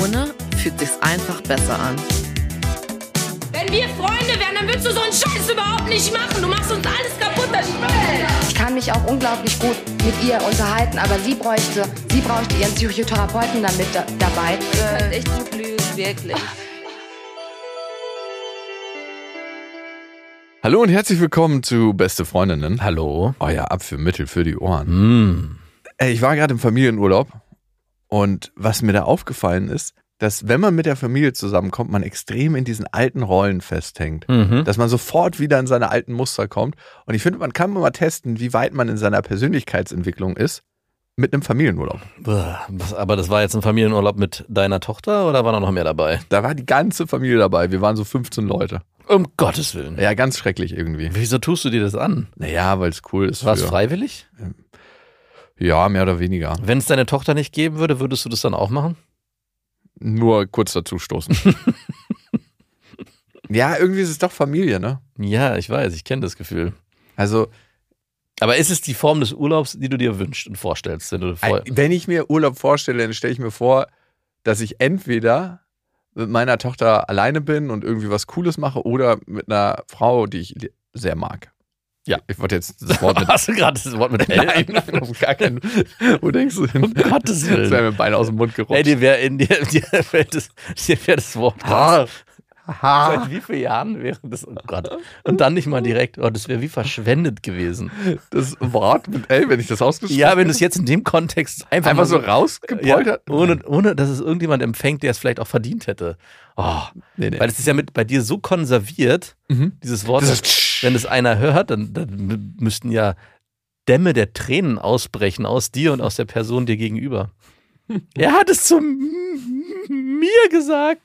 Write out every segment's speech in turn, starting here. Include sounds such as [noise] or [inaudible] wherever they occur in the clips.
Ohne fühlt sich's einfach besser an. Wenn wir Freunde wären, dann würdest du so einen Scheiß überhaupt nicht machen. Du machst uns alles kaputt, das Spiel. Ich kann mich auch unglaublich gut mit ihr unterhalten, aber sie bräuchte, sie bräuchte ihren Psychotherapeuten damit da, dabei. könnte echt gut lügen, wirklich. Hallo und herzlich willkommen zu Beste Freundinnen. Hallo. Euer Abführmittel für die Ohren. Mm. Ey, ich war gerade im Familienurlaub und was mir da aufgefallen ist, dass wenn man mit der Familie zusammenkommt, man extrem in diesen alten Rollen festhängt. Mhm. Dass man sofort wieder in seine alten Muster kommt. Und ich finde, man kann mal testen, wie weit man in seiner Persönlichkeitsentwicklung ist mit einem Familienurlaub. Aber das war jetzt ein Familienurlaub mit deiner Tochter oder war da noch mehr dabei? Da war die ganze Familie dabei. Wir waren so 15 Leute. Um Gottes Willen. Ja, ganz schrecklich irgendwie. Wieso tust du dir das an? Naja, weil es cool ist. War es freiwillig? Ja, mehr oder weniger. Wenn es deine Tochter nicht geben würde, würdest du das dann auch machen? Nur kurz dazu stoßen. [laughs] ja, irgendwie ist es doch Familie, ne? Ja, ich weiß, ich kenne das Gefühl. Also, Aber ist es die Form des Urlaubs, die du dir wünschst und vorstellst, wenn du vor wenn ich mir Urlaub vorstelle, dann stelle ich mir vor, dass ich entweder mit meiner Tochter alleine bin und irgendwie was Cooles mache oder mit einer Frau, die ich sehr mag. Ja. Ich wollte jetzt das Wort mit. [laughs] Hast du gerade das Wort mit L? Nein, nein, auf gar keinen. Wo denkst du hin? Um Gottes Willen. Das wäre mir beinahe aus dem Mund gerutscht. Ey, dir wäre in dir, [laughs] dir fällt das, dir wäre das Wort Ha. Ha. Seit wie vielen Jahren wäre das? Oh Gott. Und dann nicht mal direkt. Oh, das wäre wie verschwendet gewesen. Das Wort mit L, wenn ich das ausgesprochen Ja, wenn du es jetzt in dem Kontext einfach, einfach so ja, rausgepoltert. ohne, ohne, dass es irgendjemand empfängt, der es vielleicht auch verdient hätte. Oh, Nee, nee. weil es ist ja mit bei dir so konserviert, Mhm. dieses Wort. Wenn es einer hört, dann, dann mü- müssten ja Dämme der Tränen ausbrechen aus dir und aus der Person dir gegenüber. [laughs] er hat es zu mir gesagt.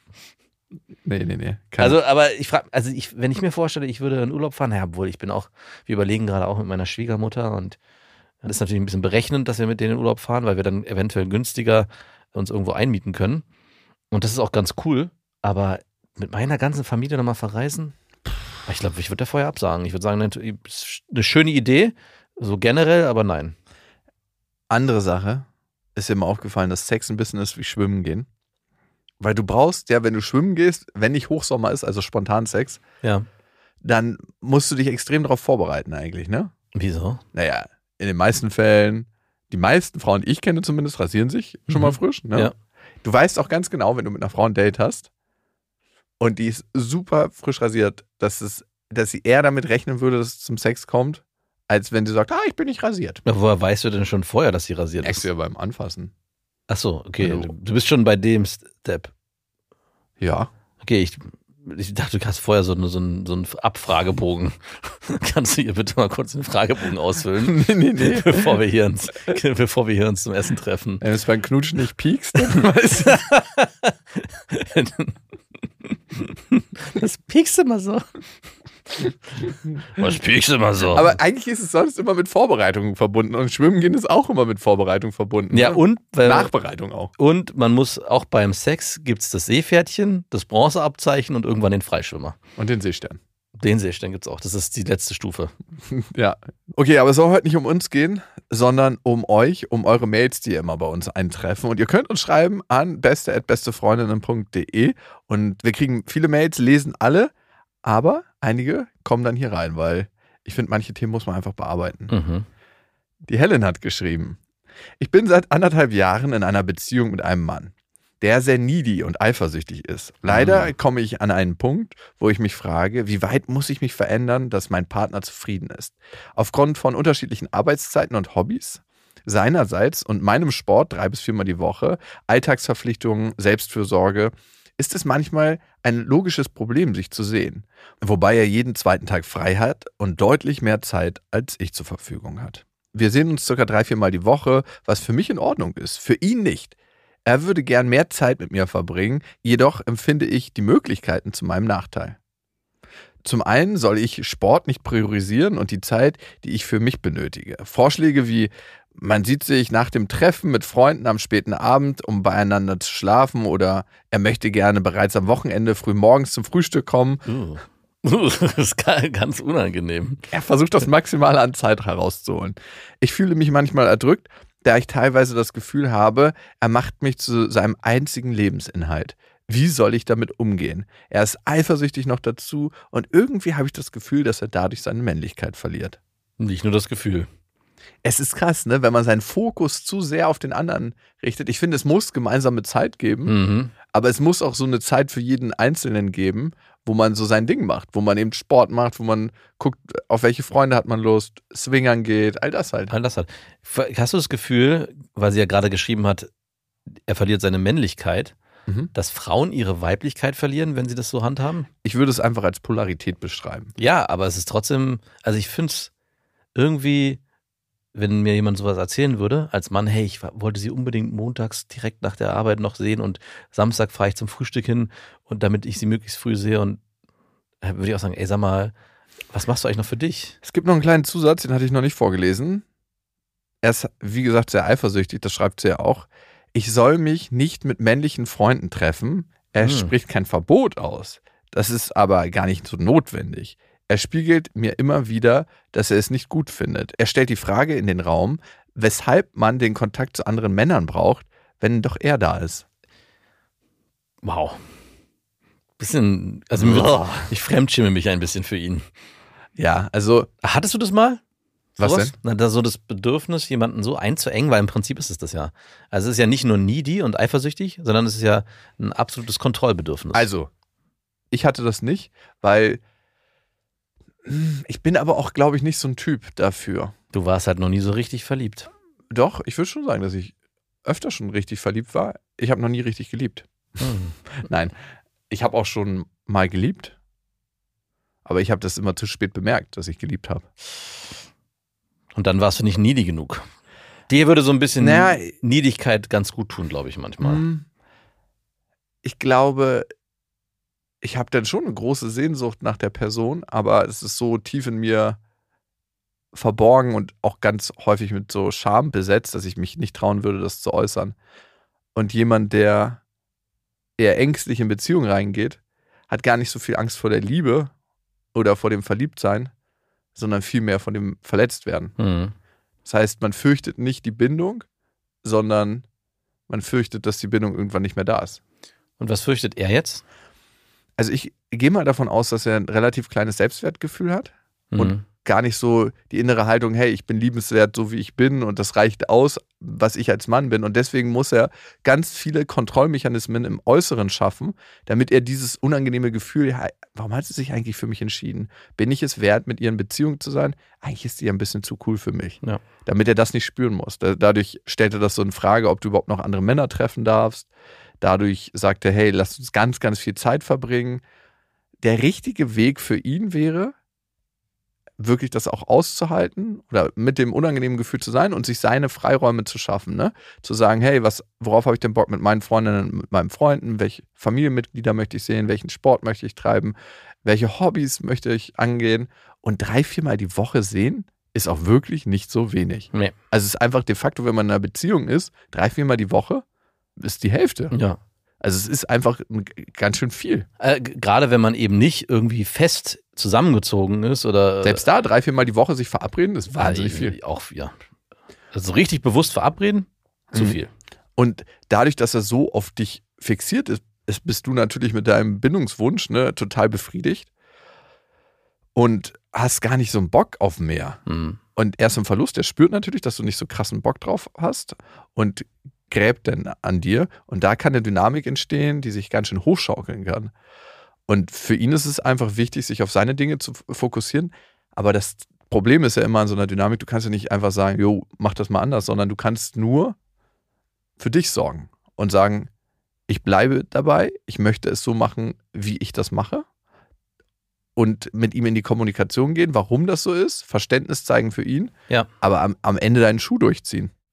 Nee, nee, nee. Also, aber ich frage, also ich, wenn ich mir vorstelle, ich würde in Urlaub fahren, ja, obwohl ich bin auch, wir überlegen gerade auch mit meiner Schwiegermutter und das ist natürlich ein bisschen berechnend, dass wir mit denen in Urlaub fahren, weil wir dann eventuell günstiger uns irgendwo einmieten können. Und das ist auch ganz cool, aber mit meiner ganzen Familie nochmal verreisen, ich glaube, ich würde da vorher absagen. Ich würde sagen, eine schöne Idee, so generell, aber nein. andere Sache ist dir mal aufgefallen, dass Sex ein bisschen ist wie Schwimmen gehen. Weil du brauchst, ja, wenn du schwimmen gehst, wenn nicht Hochsommer ist, also spontan Sex, Ja. dann musst du dich extrem darauf vorbereiten eigentlich, ne? Wieso? Naja, in den meisten Fällen, die meisten Frauen, die ich kenne zumindest, rasieren sich schon Mhm. mal frisch, ne? Ja. Du weißt auch ganz genau, wenn du mit einer Frau ein Date hast und die ist super frisch rasiert, dass, es, dass sie eher damit rechnen würde, dass es zum Sex kommt, als wenn sie sagt, ah, ich bin nicht rasiert. Na, Woher weißt du denn schon vorher, dass sie rasiert Merkst ist? du ja beim Anfassen. Ach so, okay. Also- Du, du bist schon bei dem Step. Ja. Okay, ich, ich dachte, du hast vorher so, eine, so, einen, so einen Abfragebogen. [laughs] Kannst du hier bitte mal kurz einen Fragebogen ausfüllen? [laughs] nee, nee, nee. bevor wir hier uns, [laughs] bevor wir hier uns zum Essen treffen. Wenn es beim Knutschen nicht piekst, dann weißt du. Das piekst immer so. [laughs] Was piekst immer so? Aber eigentlich ist es sonst immer mit Vorbereitung verbunden und Schwimmen gehen ist auch immer mit Vorbereitung verbunden. ja, ne? und, weil, Nachbereitung auch. und man muss auch beim Sex gibt es das Seepferdchen, das Bronzeabzeichen und irgendwann den Freischwimmer. Und den Seestern. Den Seestern gibt es auch. Das ist die letzte Stufe. [laughs] Ja. Okay, aber es soll heute nicht um uns gehen, sondern um euch, um eure Mails, die ihr immer bei uns eintreffen. Und ihr könnt uns schreiben an beste.bestefreundinnen.de und wir kriegen viele Mails, lesen alle, aber einige kommen dann hier rein, weil ich finde, manche Themen muss man einfach bearbeiten. Mhm. Die Helen hat geschrieben. Ich bin seit anderthalb Jahren in einer Beziehung mit einem Mann, der sehr needy und eifersüchtig ist. Leider komme ich an einen Punkt, wo ich mich frage, wie weit muss ich mich verändern, dass mein Partner zufrieden ist? Aufgrund von unterschiedlichen Arbeitszeiten und Hobbys? Seinerseits und meinem Sport drei bis viermal die Woche, Alltagsverpflichtungen, Selbstfürsorge, ist es manchmal ein logisches Problem, sich zu sehen. Wobei er jeden zweiten Tag frei hat und deutlich mehr Zeit als ich zur Verfügung hat. Wir sehen uns circa drei, viermal die Woche, was für mich in Ordnung ist, für ihn nicht. Er würde gern mehr Zeit mit mir verbringen, jedoch empfinde ich die Möglichkeiten zu meinem Nachteil. Zum einen soll ich Sport nicht priorisieren und die Zeit, die ich für mich benötige. Vorschläge wie man sieht sich nach dem Treffen mit Freunden am späten Abend, um beieinander zu schlafen oder er möchte gerne bereits am Wochenende früh morgens zum Frühstück kommen. Uh. [laughs] Das ist ganz unangenehm. Er versucht das Maximale an Zeit herauszuholen. Ich fühle mich manchmal erdrückt, da ich teilweise das Gefühl habe, er macht mich zu seinem einzigen Lebensinhalt. Wie soll ich damit umgehen? Er ist eifersüchtig noch dazu und irgendwie habe ich das Gefühl, dass er dadurch seine Männlichkeit verliert. Nicht nur das Gefühl. Es ist krass, ne, wenn man seinen Fokus zu sehr auf den anderen richtet. Ich finde, es muss gemeinsame Zeit geben, Mhm. aber es muss auch so eine Zeit für jeden Einzelnen geben, wo man so sein Ding macht, wo man eben Sport macht, wo man guckt, auf welche Freunde hat man Lust, Swingern geht, all das halt. All das hat. Hast du das Gefühl, weil sie ja gerade geschrieben hat, er verliert seine Männlichkeit, Mhm. dass Frauen ihre Weiblichkeit verlieren, wenn sie das so handhaben? Ich würde es einfach als Polarität beschreiben. Ja, aber es ist trotzdem, also ich finde es irgendwie, wenn mir jemand sowas erzählen würde, als Mann, hey, ich wollte sie unbedingt montags direkt nach der Arbeit noch sehen und Samstag fahre ich zum Frühstück hin und damit ich sie möglichst früh sehe und äh, würde ich auch sagen, ey, sag mal, was machst du eigentlich noch für dich? Es gibt noch einen kleinen Zusatz, den hatte ich noch nicht vorgelesen. Er ist, wie gesagt, sehr eifersüchtig, das schreibt sie ja auch. Ich soll mich nicht mit männlichen Freunden treffen. Er Hm. spricht kein Verbot aus. Das ist aber gar nicht so notwendig. Er spiegelt mir immer wieder, dass er es nicht gut findet. Er stellt die Frage in den Raum, weshalb man den Kontakt zu anderen Männern braucht, wenn doch er da ist. Wow. Bisschen, also wird's- ich fremdschäme mich ein bisschen für ihn. Ja, also Hattest du das mal? Was Sowas? denn? Na, da so das Bedürfnis, jemanden so einzuengen, weil im Prinzip ist es das ja. Also es ist ja nicht nur needy und eifersüchtig, sondern es ist ja ein absolutes Kontrollbedürfnis. Also, ich hatte das nicht, weil ich bin aber auch, glaube ich, nicht so ein Typ dafür. du warst halt noch nie so richtig verliebt. Doch, ich würde schon sagen, dass ich öfter schon richtig verliebt war. Ich habe noch nie richtig geliebt. Hm. [laughs] Nein, ich habe auch schon mal geliebt, aber ich habe das immer zu spät bemerkt, dass ich geliebt habe. Und dann warst du nicht needy genug. Dir würde so ein bisschen Naja, Niedigkeit ganz gut tun, glaube ich, manchmal. Hm, Ich glaube, ich habe dann schon eine große Sehnsucht nach der Person, aber es ist so tief in mir verborgen und auch ganz häufig mit so Scham besetzt, dass ich mich nicht trauen würde, das zu äußern. Und jemand, der eher ängstlich in Beziehung reingeht, hat gar nicht so viel Angst vor der Liebe oder vor dem Verliebtsein, sondern vielmehr von dem Verletztwerden. Hm. Das heißt, man fürchtet nicht die Bindung, sondern man fürchtet, dass die Bindung irgendwann nicht mehr da ist. Und was fürchtet er jetzt? Also ich gehe mal davon aus, dass er ein relativ kleines Selbstwertgefühl hat Und Hm. gar nicht so die innere Haltung, hey, ich bin liebenswert, so wie ich bin und das reicht aus, was ich als Mann bin. Und deswegen muss er ganz viele Kontrollmechanismen im Äußeren schaffen, damit er dieses unangenehme Gefühl, ja, warum hat sie sich eigentlich für mich entschieden? Bin ich es wert, mit ihr in Beziehung zu sein? Eigentlich ist sie ja ein bisschen zu cool für mich. Ja. Damit er das nicht spüren muss. Da- Dadurch stellt er das so in Frage, ob du überhaupt noch andere Männer treffen darfst. Dadurch sagt er, hey, lass uns ganz, ganz viel Zeit verbringen. Der richtige Weg für ihn wäre, wirklich das auch auszuhalten oder mit dem unangenehmen Gefühl zu sein und sich seine Freiräume zu schaffen, ne? Zu sagen, hey, was, worauf habe ich denn Bock mit meinen Freundinnen, mit meinen Freunden, welche Familienmitglieder möchte ich sehen, welchen Sport möchte ich treiben, welche Hobbys möchte ich angehen und drei, viermal die Woche sehen, ist auch wirklich nicht so wenig. Nee. Also es ist einfach de facto, wenn man in einer Beziehung ist, drei, viermal die Woche ist die Hälfte. Ja. Also es ist einfach ein- ganz schön viel. Äh, Gerade wenn man eben nicht irgendwie fest zusammengezogen ist oder Selbst da drei, viermal die Woche sich verabreden, ist äh, wahnsinnig viel. Auch, ja. Also richtig bewusst verabreden, zu Mhm. viel. Und dadurch, dass er so auf dich fixiert ist, ist bist du natürlich mit deinem Bindungswunsch ne, total befriedigt und hast gar nicht so einen Bock auf mehr. Hm. Und er ist im Verlust, der spürt natürlich, dass du nicht so krassen Bock drauf hast und gräbt dann an dir. Und da kann eine Dynamik entstehen, die sich ganz schön hochschaukeln kann. Und für ihn ist es einfach wichtig, sich auf seine Dinge zu fokussieren. Aber das Problem ist ja immer an so einer Dynamik, du kannst ja nicht einfach sagen, jo, mach das mal anders, sondern du kannst nur für dich sorgen und sagen, ich bleibe dabei, ich möchte es so machen, wie ich das mache. Und mit ihm in die Kommunikation gehen, warum das so ist, Verständnis zeigen für ihn, Ja. aber am, am Ende deinen Schuh durchziehen.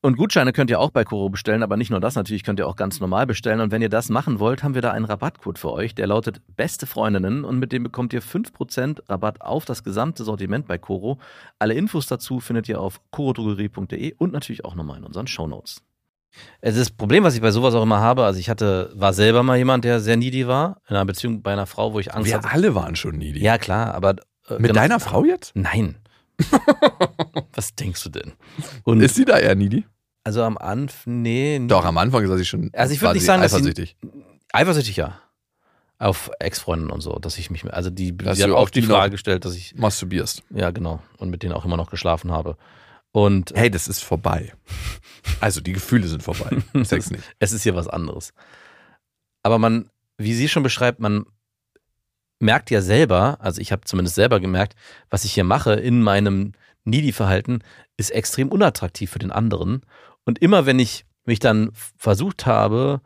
Und Gutscheine könnt ihr auch bei Koro bestellen, aber nicht nur das, natürlich könnt ihr auch ganz normal bestellen. Und wenn ihr das machen wollt, haben wir da einen Rabattcode für euch, der lautet Beste Freundinnen und mit dem bekommt ihr 5% Rabatt auf das gesamte Sortiment bei Koro. Alle Infos dazu findet ihr auf korodrogerie.de und natürlich auch nochmal in unseren Shownotes. Es ist das Problem, was ich bei sowas auch immer habe, also ich hatte, war selber mal jemand, der sehr needy war, in einer Beziehung bei einer Frau, wo ich Angst Wir hatte. alle waren schon needy. Ja, klar, aber. äh, Mit genau- deiner Frau jetzt? Nein. [laughs] Was denkst du denn? Und Ist sie da eher needy? also am Anfang, nee, Doch, am Anfang ist sie schon Also ich würd war nicht sagen, dass sie- eifersüchtig. Eifersüchtig ja. Auf Ex-Freundinnen und so, dass ich mich, also die, Dass sie hat du auch die die Frage gestellt, dass ich, Masturbierst. ja genau, und mit denen auch immer noch geschlafen habe. Und Hey, das ist vorbei. Also die Gefühle sind vorbei. Sex [laughs] nicht. es ist hier was anderes. Aber man, wie sie schon beschreibt, man merkt ja selber, also ich habe zumindest selber gemerkt, was ich hier mache in meinem Needy-Verhalten, ist extrem unattraktiv für den anderen. Und immer wenn ich mich dann versucht habe,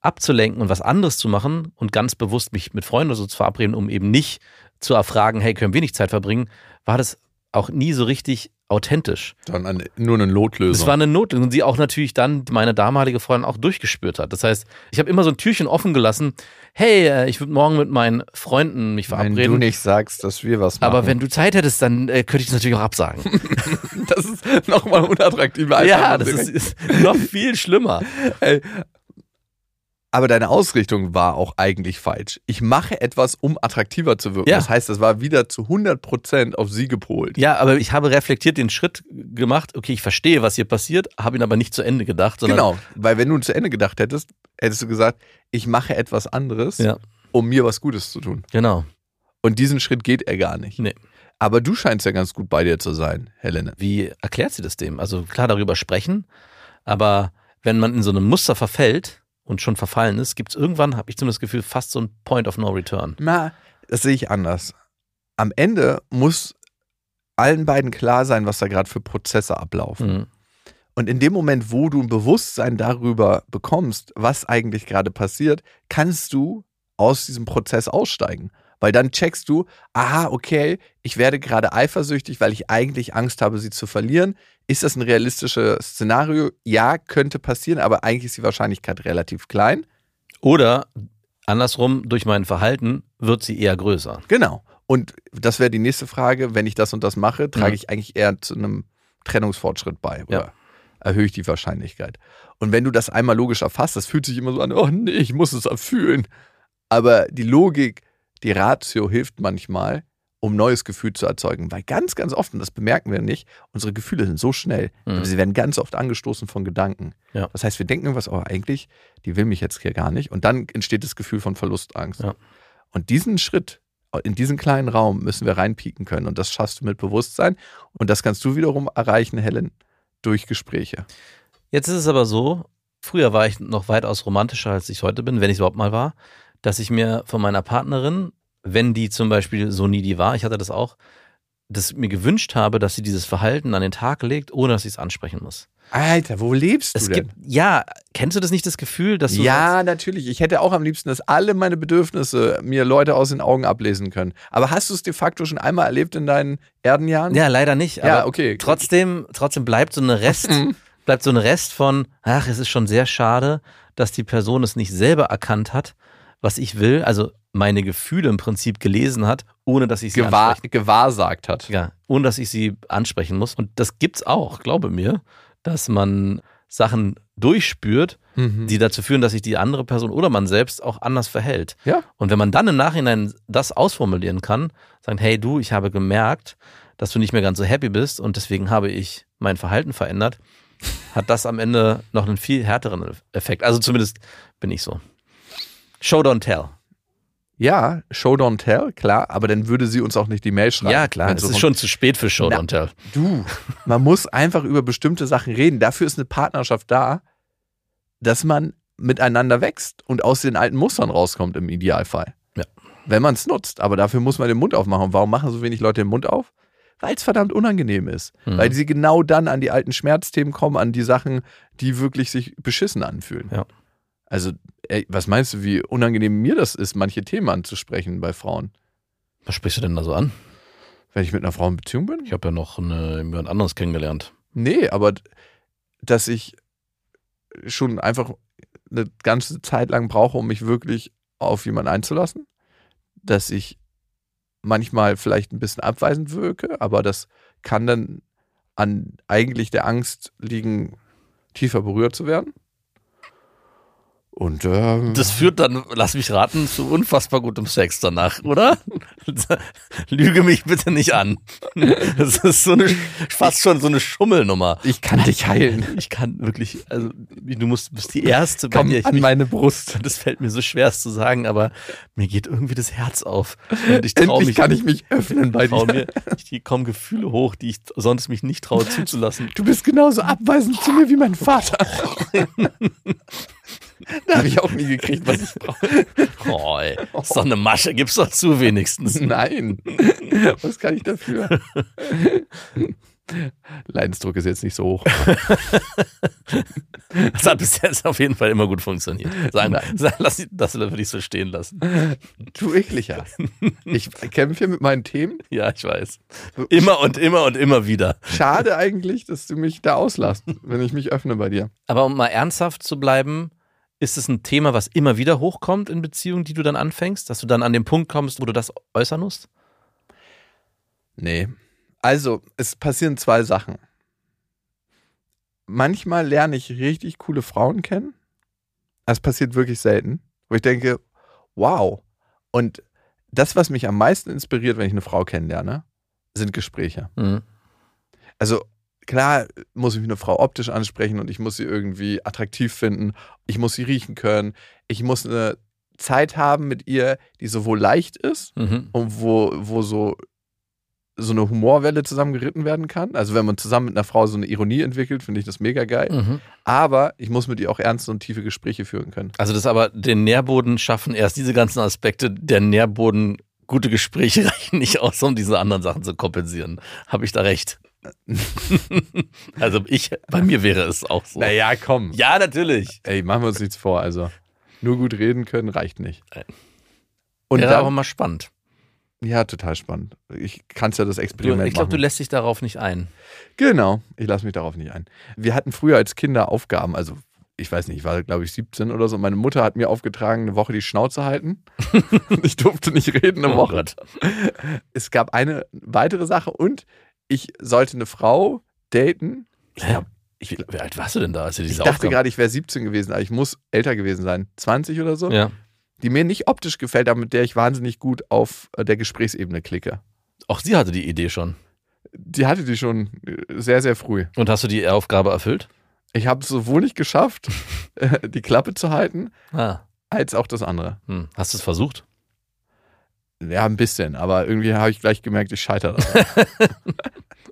abzulenken und was anderes zu machen und ganz bewusst mich mit Freunden so zu verabreden, um eben nicht zu erfragen, hey, können wir nicht Zeit verbringen, war das auch nie so richtig authentisch. Sondern nur eine Notlösung. Es war eine Notlösung, die auch natürlich dann meine damalige Freundin auch durchgespürt hat. Das heißt, ich habe immer so ein Türchen offen gelassen. Hey, äh, ich würde morgen mit meinen Freunden mich Wenn du verabreden. nicht sagst, dass wir was machen. aber wenn du Zeit hättest, dann äh, könnte ich das natürlich auch absagen. [laughs] das ist nochmal unattraktiver. ja, das ist, ist noch viel schlimmer. Aber deine Ausrichtung war auch eigentlich falsch. Ich mache etwas, um attraktiver zu wirken. Ja. Das heißt, das war wieder zu 100% auf sie gepolt. Ja, aber ich habe reflektiert den Schritt gemacht. Okay, ich verstehe, was hier passiert, habe ihn aber nicht zu Ende gedacht, sondern Genau, weil wenn du zu Ende gedacht hättest, hättest du gesagt, ich mache etwas anderes, Ja. um mir was Gutes zu tun. genau. Und diesen Schritt geht er gar nicht. Nee. Aber du scheinst ja ganz gut bei dir zu sein, Helene. Wie erklärt sie das dem? Also klar darüber sprechen, aber wenn man in so einem Muster verfällt und schon verfallen ist, gibt es irgendwann, habe ich zumindest das Gefühl, fast so ein Point of No Return. Na, das sehe ich anders. Am Ende muss allen beiden klar sein, was da gerade für Prozesse ablaufen. Mhm. Und in dem Moment, wo du ein Bewusstsein darüber bekommst, was eigentlich gerade passiert, kannst du aus diesem Prozess aussteigen. Weil dann checkst du, aha, okay, ich werde gerade eifersüchtig, weil ich eigentlich Angst habe, sie zu verlieren. Ist das ein realistisches Szenario? Ja, könnte passieren, aber eigentlich ist die Wahrscheinlichkeit relativ klein. Oder andersrum, durch mein Verhalten wird sie eher größer. Genau. Und das wäre die nächste Frage. Wenn ich das und das mache, trage Mhm. ich eigentlich eher zu einem Trennungsfortschritt bei oder Ja. erhöhe ich die Wahrscheinlichkeit. Und wenn du das einmal logisch erfasst, das fühlt sich immer so an, oh nee, ich muss es erfühlen. Aber die Logik, die Ratio hilft manchmal, um neues Gefühl zu erzeugen. Weil ganz, ganz oft, und das bemerken wir nicht, unsere Gefühle sind so schnell, Mhm. aber sie werden ganz oft angestoßen von Gedanken. Ja. Das heißt, wir denken irgendwas, oh, eigentlich, die will mich jetzt hier gar nicht. Und dann entsteht das Gefühl von Verlustangst. Ja. Und diesen Schritt, in diesen kleinen Raum müssen wir reinpieken können. Und das schaffst du mit Bewusstsein. Und das kannst du wiederum erreichen, Helen, durch Gespräche. Jetzt ist es aber so, früher war ich noch weitaus romantischer, als ich heute bin, wenn ich überhaupt mal war, dass ich mir von meiner Partnerin, wenn die zum Beispiel so needy war, ich hatte das auch, das mir gewünscht habe, dass sie dieses Verhalten an den Tag legt, ohne dass ich es ansprechen muss. Alter, wo lebst du Es denn? gibt, ja, kennst du das nicht, das Gefühl, dass du Ja, natürlich. Ich hätte auch am liebsten, dass alle meine Bedürfnisse mir Leute aus den Augen ablesen können. Aber hast du es de facto schon einmal erlebt in deinen Erdenjahren? Ja, leider nicht. Ja, okay. Trotzdem, trotzdem bleibt so eine Rest, [laughs] Mhm. bleibt so ein Rest von, ach, es ist schon sehr schade, dass die Person es nicht selber erkannt hat, was ich will, also meine Gefühle im Prinzip gelesen hat, ohne dass ich sie Gewahr, gewahrsagt hat. ja, ohne dass ich sie ansprechen muss. Und das gibt's auch, glaube mir, dass man Sachen durchspürt, Mhm. die dazu führen, dass sich die andere Person oder man selbst auch anders verhält. Ja. Und wenn man dann im Nachhinein das ausformulieren kann, sagen, hey du, ich habe gemerkt, dass du nicht mehr ganz so happy bist und deswegen habe ich mein Verhalten verändert, hat das am Ende noch einen viel härteren Effekt. Also zumindest bin ich so. Show don't tell. Ja, Show Don't Tell, klar, aber dann würde sie uns auch nicht die Mail schreiben. ja, klar. Es ist schon zu spät für Show Na, don't tell. Du, man muss einfach über bestimmte Sachen reden. Dafür ist eine Partnerschaft da, dass man miteinander wächst und aus den alten Mustern rauskommt im Idealfall. Ja. Wenn man es nutzt. Aber dafür muss man den Mund aufmachen. Und warum machen so wenig Leute den Mund auf? Weil es verdammt unangenehm ist. Mhm. Weil sie genau dann an die alten Schmerzthemen kommen, an die Sachen, die wirklich sich beschissen anfühlen. Ja. Also, ey, was meinst du, wie unangenehm mir das ist, manche Themen anzusprechen bei Frauen? Was sprichst du denn da so an? Wenn ich mit einer Frau in Beziehung bin? Ich habe ja noch eine, jemand anderes kennengelernt. Nee, aber dass ich schon einfach eine ganze Zeit lang brauche, um mich wirklich auf jemanden einzulassen. Dass ich manchmal vielleicht ein bisschen abweisend wirke, aber das kann dann an eigentlich der Angst liegen, tiefer berührt zu werden. Und ähm, Das führt dann, lass mich raten, zu unfassbar gutem Sex danach, oder? [laughs] Lüge mich bitte nicht an. [laughs] Das ist so eine, fast schon so eine Schummelnummer. ich kann dich heilen. Ich kann wirklich, also du musst, bist die Erste, bei Komm der ich an mich, meine Brust. das fällt mir so schwer es zu sagen, aber mir geht irgendwie das Herz auf. Und ich Endlich mich, kann ich mich öffnen bei dir. mir, hier kommen Gefühle hoch, die ich sonst mich nicht traue zuzulassen. Du bist genauso abweisend zu mir wie mein Vater. [laughs] [laughs] da habe ich auch nie gekriegt, was ich brauche. Oh, ey, ist doch eine Masche, gib's doch zu wenigstens. Nein. Was kann ich dafür? Leidensdruck ist jetzt nicht so hoch. [laughs] Das hat bis jetzt auf jeden Fall immer gut funktioniert. Sagen, Nein. sag, lass, das würde ich so stehen lassen. Du ekliger. Ich kämpfe mit meinen Themen. Ja, ich weiß. Immer und immer und immer wieder. Schade eigentlich, dass du mich da auslässt, wenn ich mich öffne bei dir. Aber um mal ernsthaft zu bleiben, ist es ein Thema, was immer wieder hochkommt in Beziehungen, die du dann anfängst, dass du dann an den Punkt kommst, wo du das äußern musst? Nee. Also, es passieren zwei Sachen. Manchmal lerne ich richtig coole Frauen kennen. Das passiert wirklich selten. Wo ich denke, wow. Und das, was mich am meisten inspiriert, wenn ich eine Frau kennenlerne, sind Gespräche. Mhm. Also klar muss ich eine Frau optisch ansprechen und ich muss sie irgendwie attraktiv finden. Ich muss sie riechen können. Ich muss eine Zeit haben mit ihr, die sowohl leicht ist Mhm. und wo, wo so, so eine Humorwelle zusammen geritten werden kann. Also wenn man zusammen mit einer Frau so eine Ironie entwickelt, finde ich das mega geil. Mhm. Aber ich muss mit ihr auch ernste und tiefe Gespräche führen können. Also das aber den Nährboden schaffen, erst diese ganzen Aspekte, der Nährboden, gute Gespräche [laughs] reichen nicht aus, um diese anderen Sachen zu kompensieren. Habe ich da recht? [laughs] also ich, bei mir wäre es auch so. Naja, komm. Ja, natürlich. Ey, machen wir uns nichts vor. Also nur gut reden können reicht nicht. Und wäre aber dann, mal spannend. ja, total spannend. Ich kann es ja das Du, Experiment ich glaube, du lässt dich darauf nicht ein. Genau, ich lasse mich darauf nicht ein. Wir hatten früher als Kinder Aufgaben, also ich weiß nicht, ich war glaube ich 17 oder so. Meine Mutter hat mir aufgetragen, eine Woche die Schnauze halten. [laughs] ich durfte nicht reden eine Oh Woche. Gott. Es gab eine weitere Sache und ich sollte eine Frau daten. Ich, glaub, Wie, wie alt warst du denn da, als ich diese dachte Aufgaben- gerade, ich wäre 17 gewesen, aber ich muss älter gewesen sein. 20 oder so. Ja. Die mir nicht optisch gefällt, aber mit der ich wahnsinnig gut auf äh, der Gesprächsebene klicke. Auch sie hatte die Idee schon. Die hatte die schon äh, sehr, sehr früh. Und hast du die Aufgabe erfüllt? Ich habe es sowohl nicht geschafft, [laughs] äh, die Klappe zu halten, Ah. als auch das andere. Hm. Hast du es versucht? Ja, ein bisschen, aber irgendwie habe ich gleich gemerkt, ich scheitere. [laughs]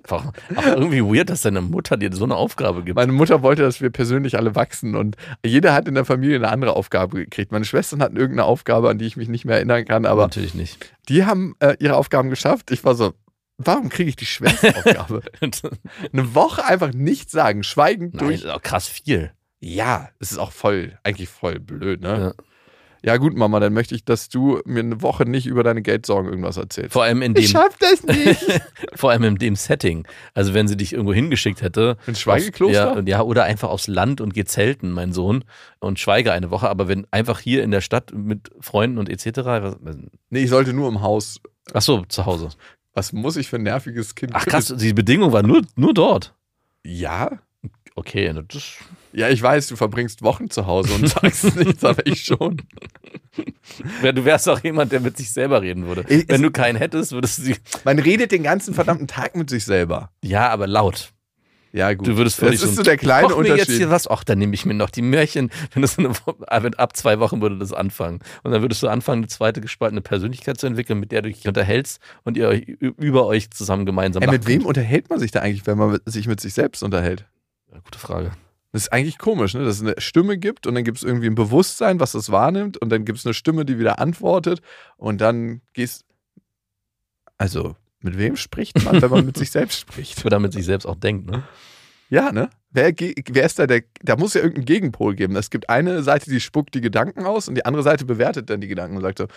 Auch, auch irgendwie weird, dass deine Mutter dir so eine Aufgabe gibt. Meine Mutter wollte, dass wir persönlich alle wachsen und jeder hat in der Familie eine andere Aufgabe gekriegt. Meine Schwestern hatten irgendeine Aufgabe, an die ich mich nicht mehr erinnern kann, aber natürlich nicht. die haben äh, ihre Aufgaben geschafft. Ich war so, warum kriege ich die schwerste Aufgabe? [laughs] eine Woche einfach nichts sagen, schweigend Nein, durch. das ist auch krass viel. Ja, es ist auch voll, eigentlich voll blöd, ne? Ja. Ja. gut, Mama, dann möchte ich, dass du mir eine Woche nicht über deine Geldsorgen irgendwas erzählst. Vor allem in ich dem, schaff das nicht. [laughs] vor allem in dem Setting. Also wenn sie dich irgendwo hingeschickt hätte. Ein Schweigekloster? Ja, und ja, oder einfach aufs Land und geh zelten, mein Sohn, und schweige eine Woche. Aber wenn einfach hier in der Stadt mit Freunden und etc. was- nee, ich sollte nur im Haus. Ach so, zu Hause. Was muss ich für ein nerviges Kind? Ach krass, die Bedingung war nur, nur dort. Ja? Okay, na, das, Ja, ich weiß, du verbringst Wochen zu Hause und sagst [laughs] nichts, aber ich schon. wär- du wärst auch jemand, der mit sich selber reden würde. Ich- Wenn du keinen hättest, würdest du sie. Man redet den ganzen verdammten Tag mit sich selber. Ja, aber laut. Ja, gut. Du würdest das ist so der kleine Koch mir jetzt Unterschied. hier was, ach, dann nehme ich mir noch die Märchen. Wenn das eine, ah, wenn ab zwei Wochen würde das anfangen. Und dann würdest du anfangen, eine zweite gespaltene Persönlichkeit zu entwickeln, mit der du dich unterhältst und ihr euch über euch zusammen gemeinsam Ey, mit wem unterhält man sich da eigentlich, wenn man sich mit sich selbst unterhält? Gute Frage. Das ist eigentlich komisch, ne? dass es eine Stimme gibt und dann gibt es irgendwie ein Bewusstsein, was das wahrnimmt und dann gibt es eine Stimme, die wieder antwortet und dann gehst. Also, mit wem spricht man, wenn man mit sich selbst spricht? [laughs] Oder mit sich selbst auch denkt, ne? Ja, ne? Wer, wer ist da der. Da muss ja irgendeinen Gegenpol geben. Es gibt eine Seite, die spuckt die Gedanken aus und die andere Seite bewertet dann die Gedanken und sagt so: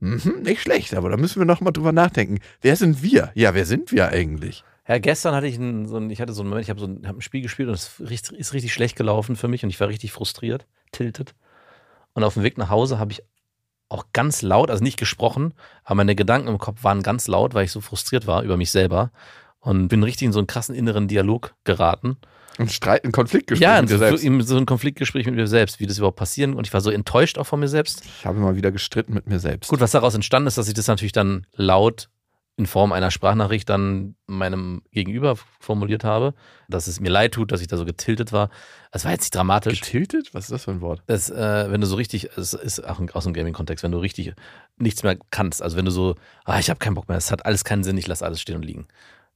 mhm, nicht schlecht, aber da müssen wir noch mal drüber nachdenken. Wer sind wir? Ja, wer sind wir eigentlich? Ja, gestern hatte ich einen, so einen, ich hatte so einen Moment, ich habe so ein, hab ein Spiel gespielt und es ist richtig- ist richtig schlecht gelaufen für mich und ich war richtig frustriert, tiltet. Und auf dem Weg nach Hause habe ich auch ganz laut, also nicht gesprochen, aber meine Gedanken im Kopf waren ganz laut, weil ich so frustriert war über mich selber und bin richtig in so einen krassen inneren Dialog geraten. Ein Streit, ein Konfliktgespräch ja, mit dir so, selbst. in so ein Konfliktgespräch mit mir selbst, wie das überhaupt passieren und ich war so enttäuscht auch von mir selbst. Ich habe mal wieder gestritten mit mir selbst. Gut, was daraus entstanden ist, dass ich das natürlich dann laut in Form einer Sprachnachricht dann meinem Gegenüber formuliert habe, dass es mir leid tut, dass ich da so getiltet war. Es war jetzt nicht dramatisch. Getiltet? Was ist das für ein Wort? Das, äh, wenn du so richtig, es ist auch aus dem Gaming-Kontext, wenn du richtig nichts mehr kannst, also wenn du so, ah, ich habe keinen Bock mehr, es hat alles keinen Sinn, ich lasse alles stehen und liegen.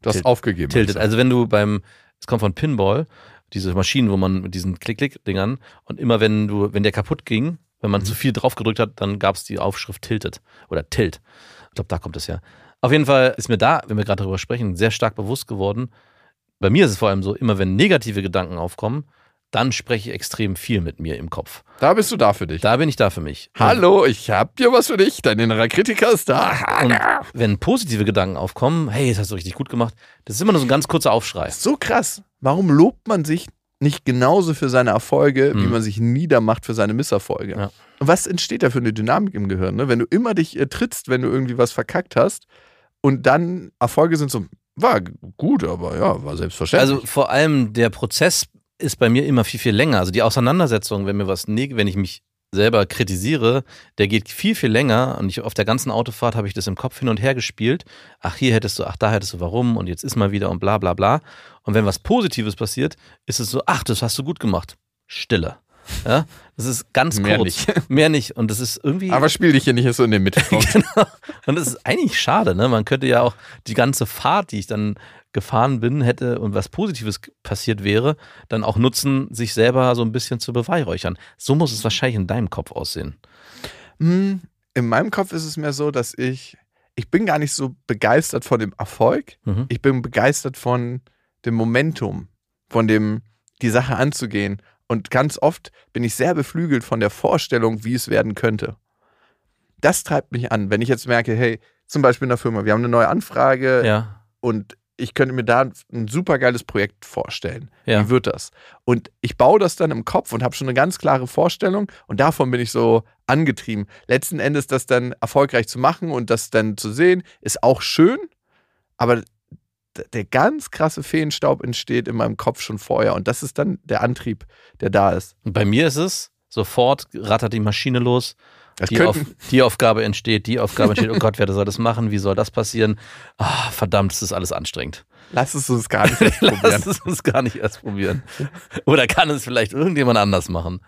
Du hast Tilt- aufgegeben. Tiltet. also. Wenn du beim, es kommt von Pinball, diese Maschinen, wo man mit diesen Klick-Klick-Dingern und immer wenn du, wenn der kaputt ging, wenn man zu viel drauf gedrückt hat, dann gab es die Aufschrift Tilted oder Tilt. Ich glaube, da kommt es ja. Auf jeden Fall ist mir da, wenn wir gerade darüber sprechen, sehr stark bewusst geworden. Bei mir ist es vor allem so, immer wenn negative Gedanken aufkommen, dann spreche ich extrem viel mit mir im Kopf. Da bist du da für dich. Da bin ich da für mich. Hallo, ich hab dir was für dich. Dein innerer Kritiker ist da. Und wenn positive Gedanken aufkommen, hey, das hast du richtig gut gemacht, das ist immer nur so ein ganz kurzer Aufschrei. So krass. Warum lobt man sich nicht genauso für seine Erfolge, wie Hm. man sich niedermacht für seine Misserfolge? Ja. Und was entsteht da für eine Dynamik im Gehirn? Ne? Wenn du immer dich äh, trittst, wenn du irgendwie was verkackt hast und dann Erfolge sind so, war gut, aber ja, war selbstverständlich. Also vor allem der Prozess ist bei mir immer viel, viel länger. Also die Auseinandersetzung, wenn mir was, wenn ich mich selber kritisiere, der geht viel, viel länger. Und ich, auf der ganzen Autofahrt habe ich das im Kopf hin und her gespielt. Ach, hier hättest du, ach, da hättest du warum und jetzt ist mal wieder und bla, bla, bla. Und wenn was Positives passiert, ist es so, ach, das hast du gut gemacht. Stille. Ja, das ist ganz Mehr kurz. [laughs] Mehr nicht. Und das ist irgendwie. aber spiel dich hier nicht so in den [laughs] Mittelpunkt. genau. Und das ist eigentlich schade, ne? Man könnte ja auch die ganze Fahrt, die ich dann gefahren bin, hätte und was Positives passiert wäre, dann auch nutzen, sich selber so ein bisschen zu beweihräuchern. So muss es wahrscheinlich in deinem Kopf aussehen. Hm, in meinem Kopf ist es mehr so, dass ich, ich bin gar nicht so begeistert von dem Erfolg. Mhm. Ich bin begeistert von dem Momentum, von dem, die Sache anzugehen. Und ganz oft bin ich sehr beflügelt von der Vorstellung, wie es werden könnte. Das treibt mich an, wenn ich jetzt merke, hey, zum Beispiel in der Firma, wir haben eine neue Anfrage Ja. und ich könnte mir da ein super geiles Projekt vorstellen. Ja. Wie wird das? Und ich baue das dann im Kopf und habe schon eine ganz klare Vorstellung und davon bin ich so angetrieben. Letzten Endes das dann erfolgreich zu machen und das dann zu sehen, ist auch schön, aber der ganz krasse Feenstaub entsteht in meinem Kopf schon vorher und das ist dann der Antrieb, der da ist. Und bei mir ist es, sofort rattert die Maschine los. Die, auf, die Aufgabe entsteht, die Aufgabe entsteht. Oh Gott, wer soll das machen? Wie soll das passieren? Ah, verdammt, das ist alles anstrengend. lass es uns gar nicht [laughs] erst probieren. Lass es uns gar nicht erst probieren. Oder kann es vielleicht irgendjemand anders machen?